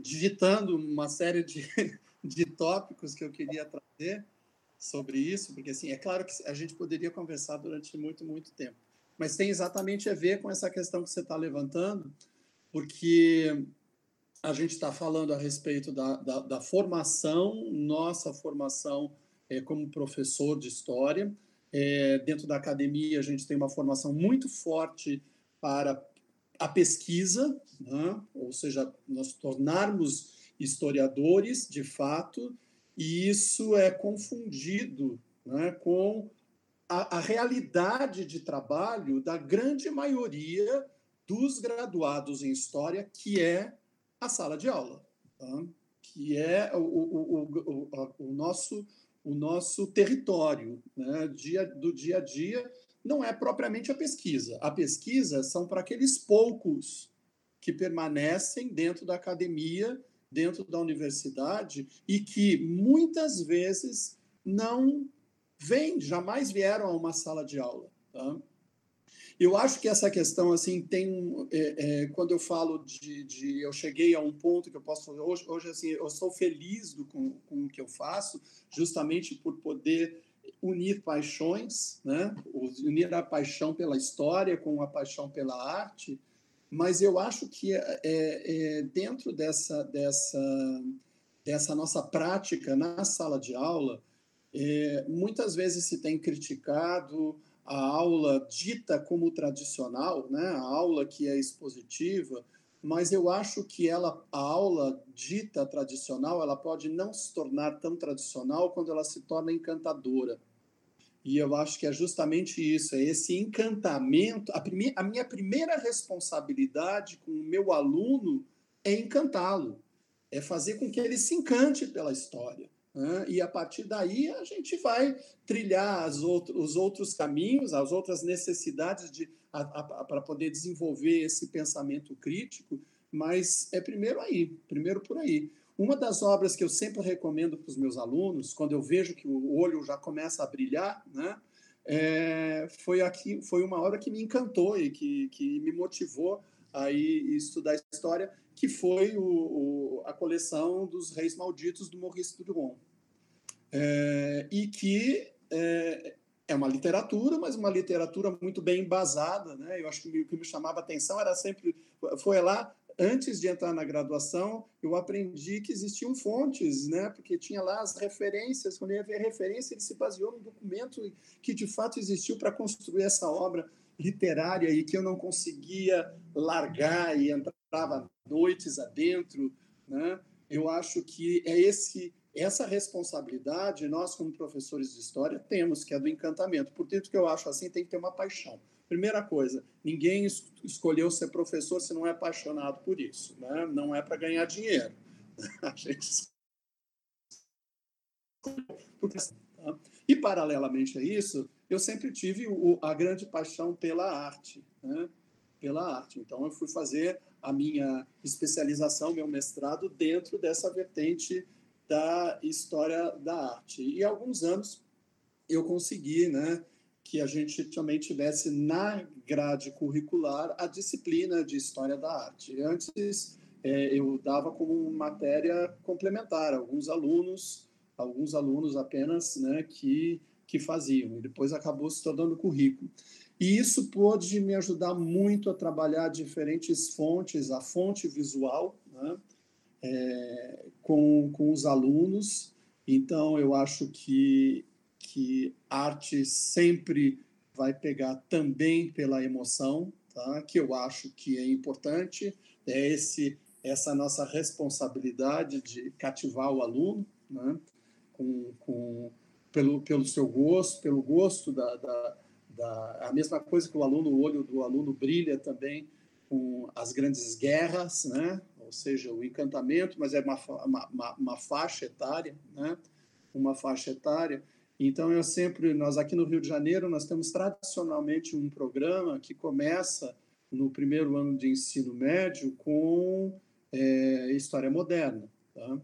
digitando uma série de, de tópicos que eu queria trazer sobre isso, porque assim, é claro que a gente poderia conversar durante muito, muito tempo, mas tem exatamente a ver com essa questão que você está levantando, porque a gente está falando a respeito da, da, da, formação, nossa formação é, como professor de história. É, dentro da academia, a gente tem uma formação muito forte para a pesquisa, né? ou seja, nós tornarmos historiadores de fato, e isso é confundido né, com a, a, realidade de trabalho da grande maioria dos graduados em História, que é a sala de aula, tá? que é o, o, o, o, nosso, o nosso território né? dia, do dia a dia, não é propriamente a pesquisa. A pesquisa são para aqueles poucos que permanecem dentro da academia, dentro da universidade, e que muitas vezes não vêm, jamais vieram a uma sala de aula. Tá? Eu acho que essa questão, assim, tem. É, é, quando eu falo de, de, Eu cheguei a um ponto que eu posso fazer. Hoje, hoje assim, eu sou feliz do, com, com o que eu faço, justamente por poder unir paixões, né? unir a paixão pela história com a paixão pela arte. Mas eu acho que é, é, dentro dessa, dessa, dessa nossa prática na sala de aula, é, muitas vezes se tem criticado a aula dita como tradicional, né? a aula que é expositiva, mas eu acho que ela, a aula dita tradicional, ela pode não se tornar tão tradicional quando ela se torna encantadora. E eu acho que é justamente isso, é esse encantamento. A, prime, a minha primeira responsabilidade com o meu aluno é encantá-lo, é fazer com que ele se encante pela história. Né? E a partir daí a gente vai trilhar os outros caminhos, as outras necessidades para poder desenvolver esse pensamento crítico, mas é primeiro aí, primeiro por aí. Uma das obras que eu sempre recomendo para os meus alunos, quando eu vejo que o olho já começa a brilhar, né, é, foi aqui, foi uma obra que me encantou e que, que me motivou a estudar história, que foi o, o, a coleção dos Reis Malditos do Maurice Druon é, e que é, é, uma literatura, mas uma literatura muito bem embasada. Né? Eu acho que o que me chamava atenção era sempre. Foi lá, antes de entrar na graduação, eu aprendi que existiam fontes, né? porque tinha lá as referências. Quando ia ver referência, ele se baseou num documento que de fato existiu para construir essa obra literária e que eu não conseguia largar e entrava noites adentro. Né? Eu acho que é esse essa responsabilidade, nós, como professores de história, temos, que é do encantamento. Portanto, que eu acho assim, tem que ter uma paixão. Primeira coisa, ninguém escolheu ser professor se não é apaixonado por isso. Né? Não é para ganhar dinheiro. A gente tá? E, paralelamente a isso, eu sempre tive o, a grande paixão pela arte. Né? Pela arte. Então, eu fui fazer a minha especialização, meu mestrado, dentro dessa vertente da história da arte. E há alguns anos eu consegui, né, que a gente também tivesse na grade curricular a disciplina de história da arte. Antes é, eu dava como matéria complementar alguns alunos, alguns alunos apenas, né, que que faziam. E depois acabou se tornando currículo. E isso pôde me ajudar muito a trabalhar diferentes fontes, a fonte visual, né? É, com, com os alunos. Então, eu acho que, que arte sempre vai pegar também pela emoção, tá? que eu acho que é importante. É esse essa nossa responsabilidade de cativar o aluno, né? com, com, pelo, pelo seu gosto, pelo gosto da, da, da, a mesma coisa que o aluno, o olho do aluno brilha também com as grandes guerras, né? Seja, o encantamento, mas é uma, uma, uma faixa etária, né? uma faixa etária. Então, eu sempre, nós aqui no Rio de Janeiro, nós temos tradicionalmente um programa que começa no primeiro ano de ensino médio com é, história moderna. Tá?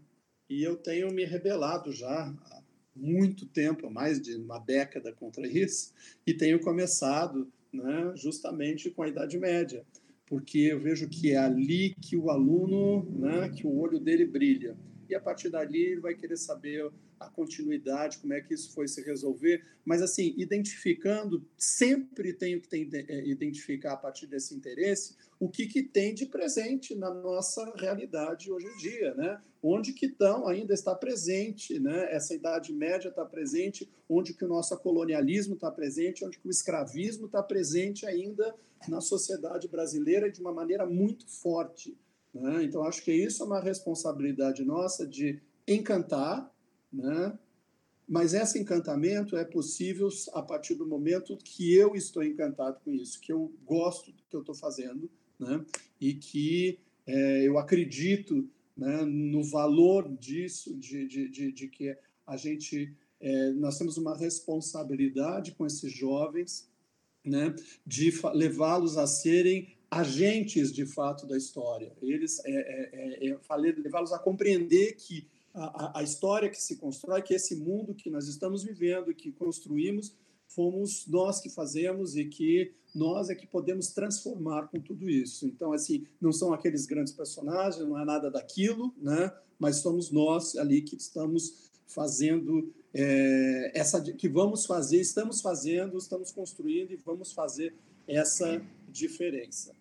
E eu tenho me rebelado já há muito tempo, mais de uma década contra isso, e tenho começado né, justamente com a Idade Média porque eu vejo que é ali que o aluno, né, que o olho dele brilha. e a partir dali ele vai querer saber a continuidade, como é que isso foi se resolver. Mas, assim, identificando, sempre tenho que ter, é, identificar a partir desse interesse o que, que tem de presente na nossa realidade hoje em dia, né? Onde que estão ainda está presente, né? Essa idade média está presente, onde que o nosso colonialismo está presente, onde que o escravismo está presente ainda na sociedade brasileira de uma maneira muito forte. Né? Então, acho que isso é uma responsabilidade nossa de encantar, né? mas esse encantamento é possível a partir do momento que eu estou encantado com isso, que eu gosto do que eu estou fazendo, né? e que é, eu acredito né, no valor disso, de, de, de, de que a gente, é, nós temos uma responsabilidade com esses jovens, né, de levá-los a serem agentes de fato da história. Eles é, é, é, é levá-los a compreender que a, a, história que se constrói, que esse mundo que nós estamos vivendo, que construímos, fomos nós que fazemos e que nós é que podemos transformar com tudo isso. Então, assim, não são aqueles grandes personagens, não é nada daquilo, né? Mas somos nós ali que estamos fazendo é, essa, que vamos fazer, estamos fazendo, estamos construindo e vamos fazer essa diferença.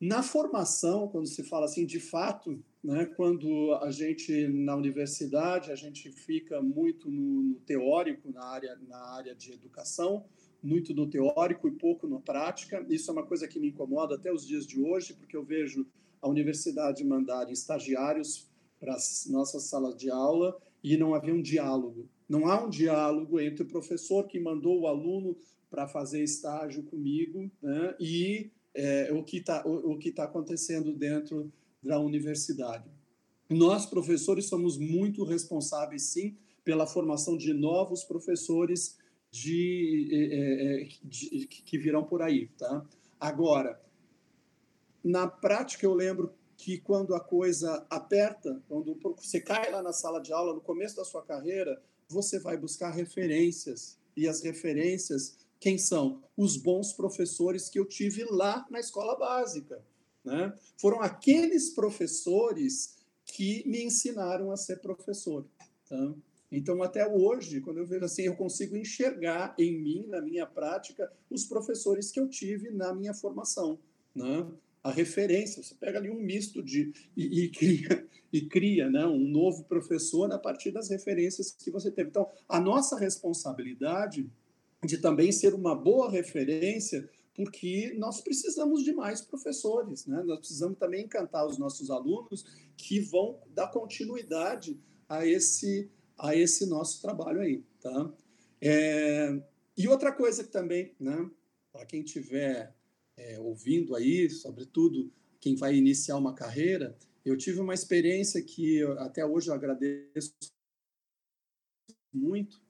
Na formação, quando se fala assim, de fato, né, quando a gente na universidade a gente fica muito no, no teórico na área na área de educação, muito no teórico e pouco na prática. Isso é uma coisa que me incomoda até os dias de hoje, porque eu vejo a universidade mandar estagiários para as nossas salas de aula e não havia um diálogo. Não há um diálogo entre o professor que mandou o aluno para fazer estágio comigo né, e é, o que está tá acontecendo dentro da universidade. Nós, professores, somos muito responsáveis, sim, pela formação de novos professores de, é, é de, que virão por aí. Tá? Agora, na prática, eu lembro que quando a coisa aperta, quando você cai lá na sala de aula, no começo da sua carreira, você vai buscar referências. E as referências quem são? Os bons professores que eu tive lá na escola básica. Né? Foram aqueles professores que me ensinaram a ser professor. Tá? Então, até hoje, quando eu vejo assim, eu consigo enxergar em mim, na minha prática, os professores que eu tive na minha formação. Né? A referência, você pega ali um misto de. e, e cria, e cria né? um novo professor a partir das referências que você teve. Então, a nossa responsabilidade de também ser uma boa referência, porque nós precisamos de mais professores, né? Nós precisamos também encantar os nossos alunos que vão dar continuidade a esse a esse nosso trabalho aí, tá? É, e outra coisa que também, né? Para quem estiver é, ouvindo aí, sobretudo quem vai iniciar uma carreira, eu tive uma experiência que eu, até hoje eu agradeço muito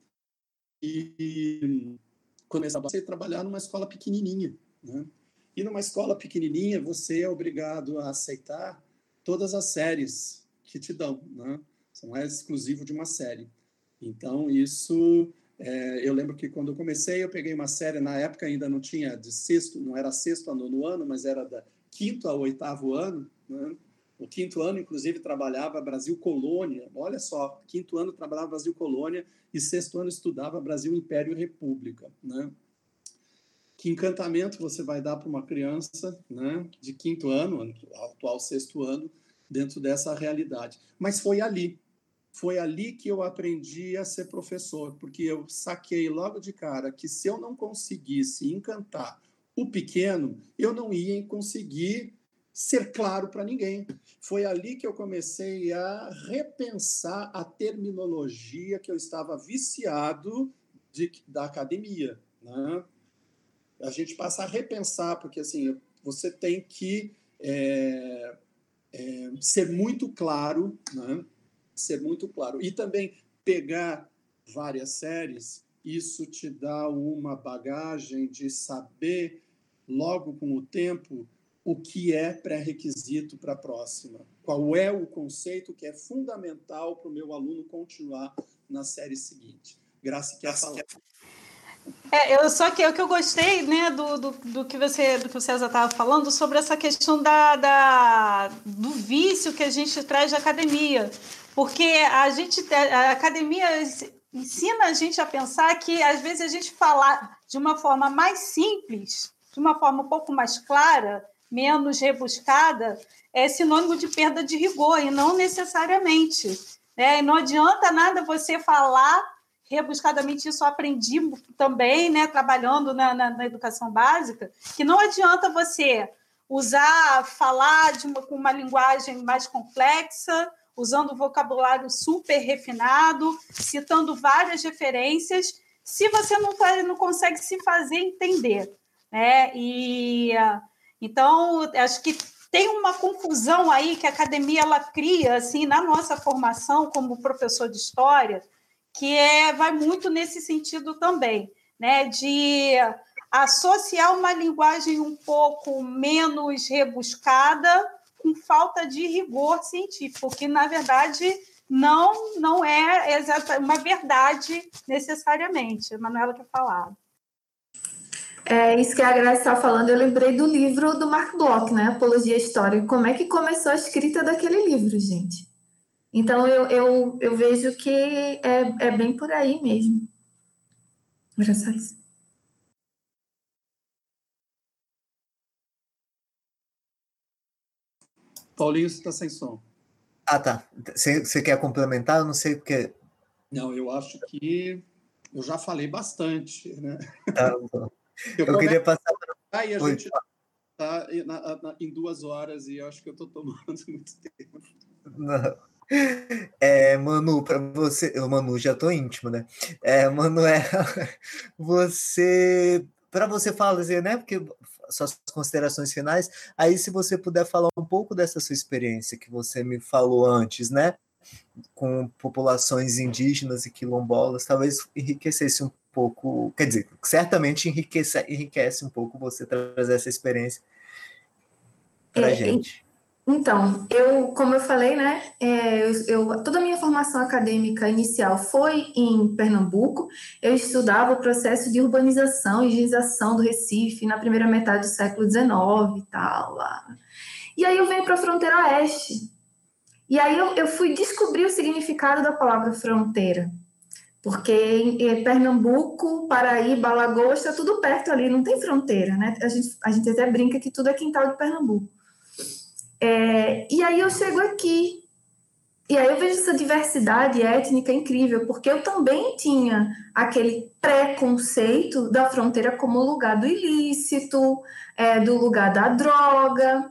e começar a trabalhar numa escola pequenininha. Né? E numa escola pequenininha, você é obrigado a aceitar todas as séries que te dão. Né? Você não é exclusivo de uma série. Então, isso... É, eu lembro que quando eu comecei, eu peguei uma série, na época ainda não tinha de sexto, não era sexto a nono ano, mas era da quinto ao oitavo ano. Né? O quinto ano, inclusive, trabalhava Brasil Colônia. Olha só, quinto ano trabalhava Brasil Colônia e sexto ano estudava Brasil Império República. Né? Que encantamento você vai dar para uma criança né, de quinto ano, atual sexto ano, dentro dessa realidade? Mas foi ali, foi ali que eu aprendi a ser professor, porque eu saquei logo de cara que se eu não conseguisse encantar o pequeno, eu não ia conseguir ser claro para ninguém. Foi ali que eu comecei a repensar a terminologia que eu estava viciado de, da academia. Né? A gente passa a repensar, porque assim, você tem que é, é, ser muito claro, né? ser muito claro. E também pegar várias séries, isso te dá uma bagagem de saber, logo com o tempo, o que é pré-requisito para a próxima, qual é o conceito que é fundamental para o meu aluno continuar na série seguinte. Graça quer falar. É, eu só que o que eu gostei, né, do, do, do, que você do que o César estava falando sobre essa questão da, da, do vício que a gente traz da academia, porque a gente, a academia ensina a gente a pensar que às vezes a gente falar de uma forma mais simples, de uma forma um pouco mais clara, menos rebuscada, é sinônimo de perda de rigor e não necessariamente. Né? Não adianta nada você falar rebuscadamente, isso eu aprendi também, né, trabalhando na, na, na educação básica, que não adianta você usar, falar de uma, com uma linguagem mais complexa, usando vocabulário super refinado, citando várias referências, se você não, não consegue se fazer entender. Né? E, então, acho que tem uma confusão aí que a academia ela cria assim na nossa formação como professor de história, que é vai muito nesse sentido também, né, de associar uma linguagem um pouco menos rebuscada com falta de rigor científico, que na verdade não não é uma verdade necessariamente. A Manuela quer falar. É isso que a Graça está falando. Eu lembrei do livro do Mark Bloch, né? Apologia Histórica. Como é que começou a escrita daquele livro, gente? Então, eu, eu, eu vejo que é, é bem por aí mesmo. Graças. Paulinho, você está sem som. Ah, tá. Você quer complementar? Eu não sei porque. Não, eu acho que eu já falei bastante, né? Tá bom. Eu, eu queria passar para. Aí a gente está em duas horas e eu acho que eu estou tomando muito tempo. Não. É, Manu, para você, eu Manu já tô íntimo, né? É, Manuel, você, para você fazer, né? Porque suas considerações finais, aí se você puder falar um pouco dessa sua experiência que você me falou antes, né? Com populações indígenas e quilombolas, talvez enriquecesse um pouco, quer dizer, certamente enriquece, enriquece um pouco você trazer essa experiência para é, gente. Então, eu, como eu falei, né, é, eu, toda a minha formação acadêmica inicial foi em Pernambuco. Eu estudava o processo de urbanização e higienização do Recife na primeira metade do século XIX e tal. Lá. E aí eu venho para a fronteira oeste. E aí eu, eu fui descobrir o significado da palavra fronteira. Porque em, Pernambuco, Paraíba, Alagoas, está tudo perto ali, não tem fronteira, né? A gente, a gente até brinca que tudo é quintal de Pernambuco. É, e aí eu chego aqui, e aí eu vejo essa diversidade étnica incrível, porque eu também tinha aquele preconceito da fronteira como lugar do ilícito, é, do lugar da droga.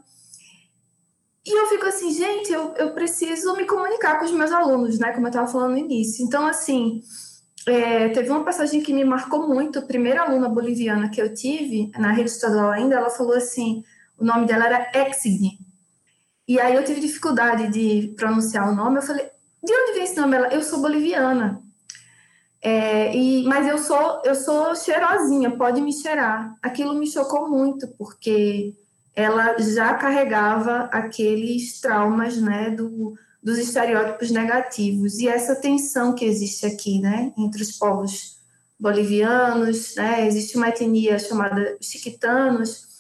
E eu fico assim, gente, eu, eu preciso me comunicar com os meus alunos, né? Como eu estava falando no início. Então, assim, é, teve uma passagem que me marcou muito. A primeira aluna boliviana que eu tive, na rede estadual ainda, ela falou assim: o nome dela era Exigny. E aí eu tive dificuldade de pronunciar o nome. Eu falei, de onde vem esse nome? Ela, eu sou boliviana. É, e, mas eu sou eu sou cheirosinha, pode me cheirar. Aquilo me chocou muito, porque ela já carregava aqueles traumas, né, do, dos estereótipos negativos e essa tensão que existe aqui, né, entre os povos bolivianos, né, existe uma etnia chamada chiquitanos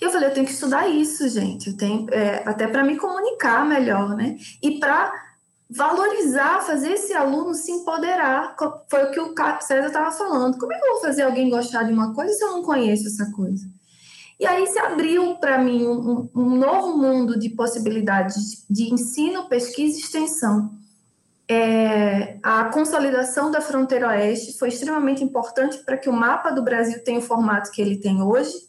e eu falei, eu tenho que estudar isso, gente. Eu tenho, é, até para me comunicar melhor, né? E para valorizar, fazer esse aluno se empoderar. Foi o que o César estava falando. Como é que eu vou fazer alguém gostar de uma coisa se eu não conheço essa coisa? E aí se abriu para mim um, um, novo mundo de possibilidades de ensino, pesquisa e extensão. É, a consolidação da fronteira oeste foi extremamente importante para que o mapa do Brasil tenha o formato que ele tem hoje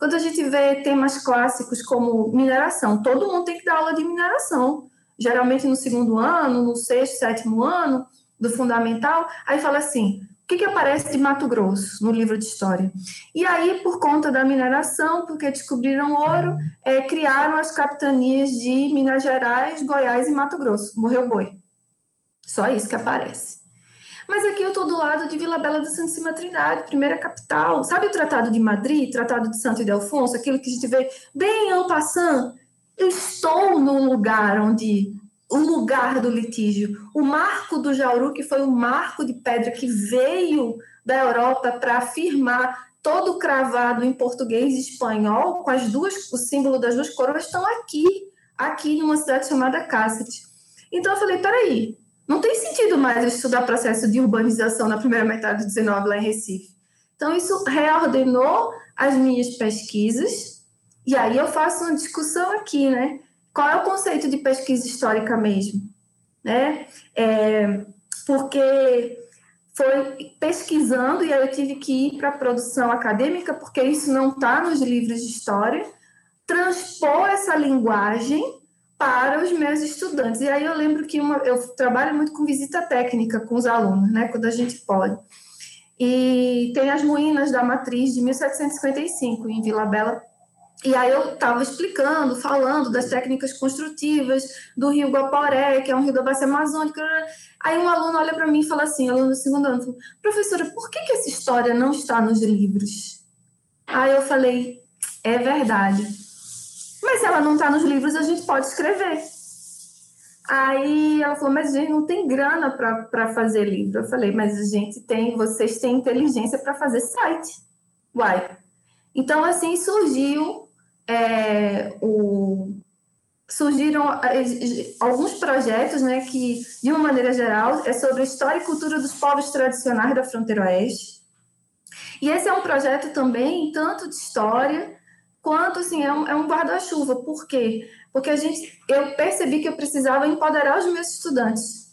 quando a gente vê temas clássicos como mineração, todo mundo tem que dar aula de mineração. Geralmente no segundo ano, no sexto, sétimo ano do fundamental, aí fala assim: que, que aparece de Mato Grosso no livro de história? E aí, por conta da mineração, porque descobriram ouro, é, criaram as capitanias de Minas Gerais, Goiás e Mato Grosso. Morreu boi. Só isso que aparece. Mas aqui eu estou do lado de Vila Bela do Santíssima Trindade, primeira capital. Sabe o Tratado de Madrid, Tratado de Santo Ildefonso, aquilo que a gente vê bem en passant? Eu estou no lugar onde o lugar do litígio, o marco do Jauru, que foi um marco de pedra que veio da Europa para afirmar todo cravado em português e espanhol, com as duas, o símbolo das duas coroas, estão aqui, aqui numa cidade chamada Cáceres. Então eu falei, peraí, não tem sentido mais estudar processo de urbanização na primeira metade do 19 lá em Recife. Então isso reordenou as minhas pesquisas, e aí eu faço uma discussão aqui, né? Qual é o conceito de pesquisa histórica mesmo? Né? É, porque foi pesquisando, e aí eu tive que ir para a produção acadêmica, porque isso não está nos livros de história, transpor essa linguagem para os meus estudantes. E aí eu lembro que uma, eu trabalho muito com visita técnica com os alunos, né, quando a gente pode. E tem as ruínas da matriz de 1755 em Vila Bela. E aí eu estava explicando, falando das técnicas construtivas do rio Guaporé, que é um rio da bacia amazônica. Aí um aluno olha para mim e fala assim, aluno do segundo ano, fala, professora, por que, que essa história não está nos livros? Aí eu falei, é verdade. Mas se ela não está nos livros, a gente pode escrever. Aí ela falou, mas a gente não tem grana para fazer livro. Eu falei, mas a gente tem, vocês têm inteligência para fazer site. Uai. Então, assim, surgiu é, o, surgiram é, alguns projetos, né, que, de uma maneira geral, é sobre a história e cultura dos povos tradicionais da fronteira oeste. E esse é um projeto também, tanto de história, quanto assim é um, é um guarda-chuva. Por quê? Porque a gente, eu percebi que eu precisava empoderar os meus estudantes,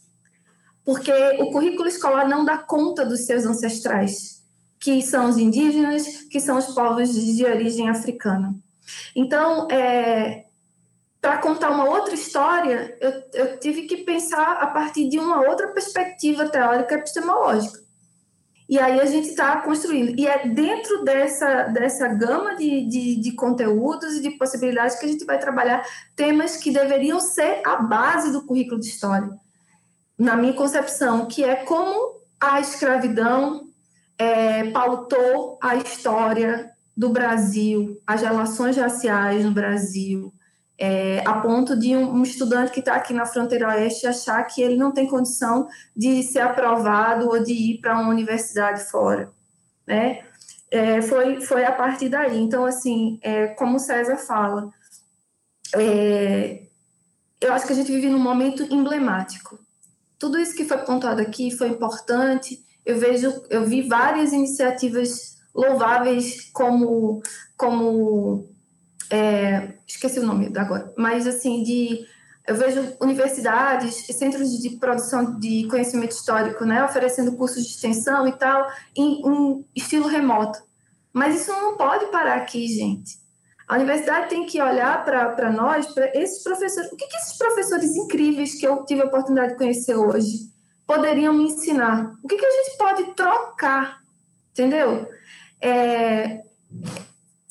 porque o currículo escolar não dá conta dos seus ancestrais, que são os indígenas, que são os povos de origem africana. Então, é, para contar uma outra história, eu, eu tive que pensar a partir de uma outra perspectiva teórica epistemológica. E aí a gente está construindo. E é dentro dessa, dessa gama de, de, de, conteúdos e de possibilidades que a gente vai trabalhar temas que deveriam ser a base do currículo de história, na minha concepção, que é como a escravidão é, pautou a história do Brasil, as relações raciais no Brasil, é, a ponto de um, um estudante que está aqui na fronteira oeste achar que ele não tem condição de ser aprovado ou de ir para uma universidade fora, né? É, foi, foi a partir daí. Então, assim, é, como o César fala, é, eu acho que a gente vive num momento emblemático. Tudo isso que foi pontuado aqui foi importante. Eu vejo, eu vi várias iniciativas louváveis como como é, esqueci o nome agora, mas assim, de eu vejo universidades, centros de produção de conhecimento histórico, né, oferecendo cursos de extensão e tal, em um estilo remoto. Mas isso não pode parar aqui, gente. A universidade tem que olhar para nós, para esses professores. O que, que esses professores incríveis que eu tive a oportunidade de conhecer hoje poderiam me ensinar? O que, que a gente pode trocar? Entendeu? É,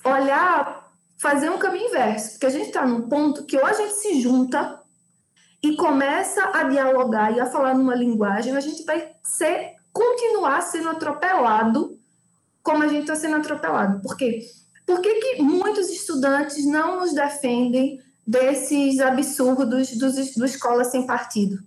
olhar fazer um caminho inverso, porque a gente está num ponto que ou a gente se junta e começa a dialogar e a falar numa linguagem, a gente vai ser, continuar sendo atropelado como a gente está sendo atropelado. Por quê? Por que, que muitos estudantes não nos defendem desses absurdos dos, do escola sem partido?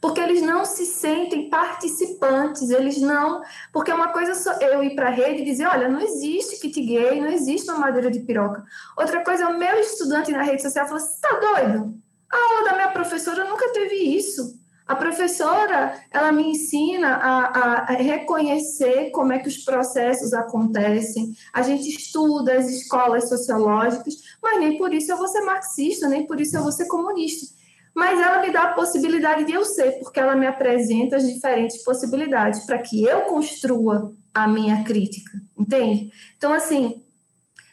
Porque eles não se sentem participantes, eles não. Porque uma coisa é eu ir para a rede e dizer: olha, não existe kit gay, não existe uma madeira de piroca. Outra coisa é o meu estudante na rede social falar: você está doido? A aula da minha professora nunca teve isso. A professora, ela me ensina a, a, reconhecer como é que os processos acontecem. A gente estuda as escolas sociológicas, mas nem por isso eu vou ser marxista, nem por isso eu vou ser comunista mas ela me dá a possibilidade de eu ser, porque ela me apresenta as diferentes possibilidades para que eu construa a minha crítica, entende? Então, assim,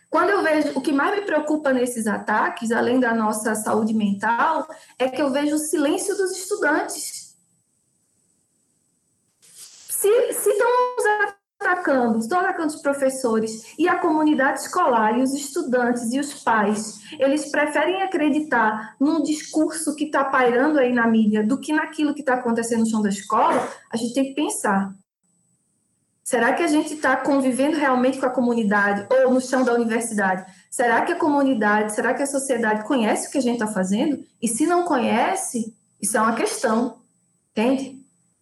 quando eu vejo o que mais me preocupa nesses ataques, além da nossa saúde mental, é que eu vejo o silêncio dos estudantes. Se, estão atacando, estão atacando os professores e a comunidade escolar e os estudantes e os pais, eles preferem acreditar num discurso que está pairando aí na mídia do que naquilo que está acontecendo no chão da escola, a gente tem que pensar. Será que a gente está convivendo realmente com a comunidade ou no chão da universidade? Será que a comunidade, será que a sociedade conhece o que a gente está fazendo? E se não conhece, isso é uma questão, entende?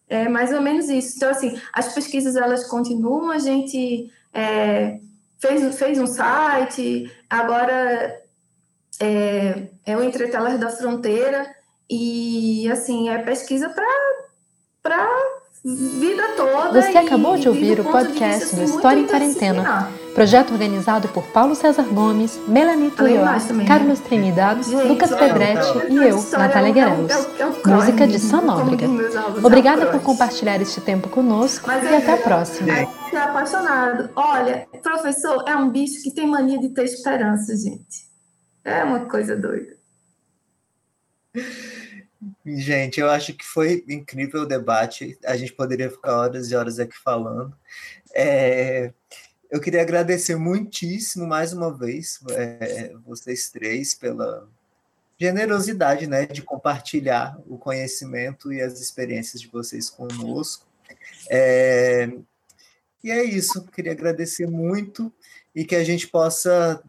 É mais ou menos isso. Então, assim, as pesquisas elas continuam, a gente é, fez, fez um site, agora é, é o Entretelas da Fronteira, E, assim, é pesquisa para vida toda. Você acabou de ouvir o podcast do, História em Quarentena, projeto organizado por Paulo César Gomes, Melanie Tuió, Carlos Trinidad, Gente, Lucas Pedretti e eu, Natália Guerelos. Música de Sonóbrega. Obrigada por compartilhar este tempo conosco Mas e é, até a próxima. É, é apaixonado. Olha, professor é um bicho que tem mania de ter esperança, gente. É uma coisa doida. Gente, eu acho que foi incrível o debate. A gente poderia ficar horas e horas aqui falando. É, eu queria agradecer muitíssimo mais uma vez é, vocês três pela generosidade, né, de compartilhar o conhecimento e as experiências de vocês conosco. É, e é isso. Queria agradecer muito e que a gente possa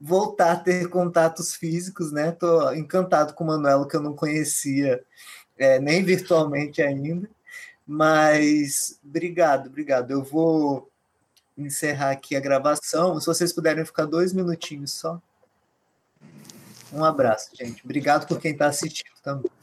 voltar a ter contatos físicos, né? Estou encantado com o Manuelo, que eu não conhecia é, nem virtualmente ainda. Mas obrigado, obrigado. Eu vou encerrar aqui a gravação. Se vocês puderem ficar dois minutinhos só. Um abraço, gente. Obrigado por quem está assistindo também.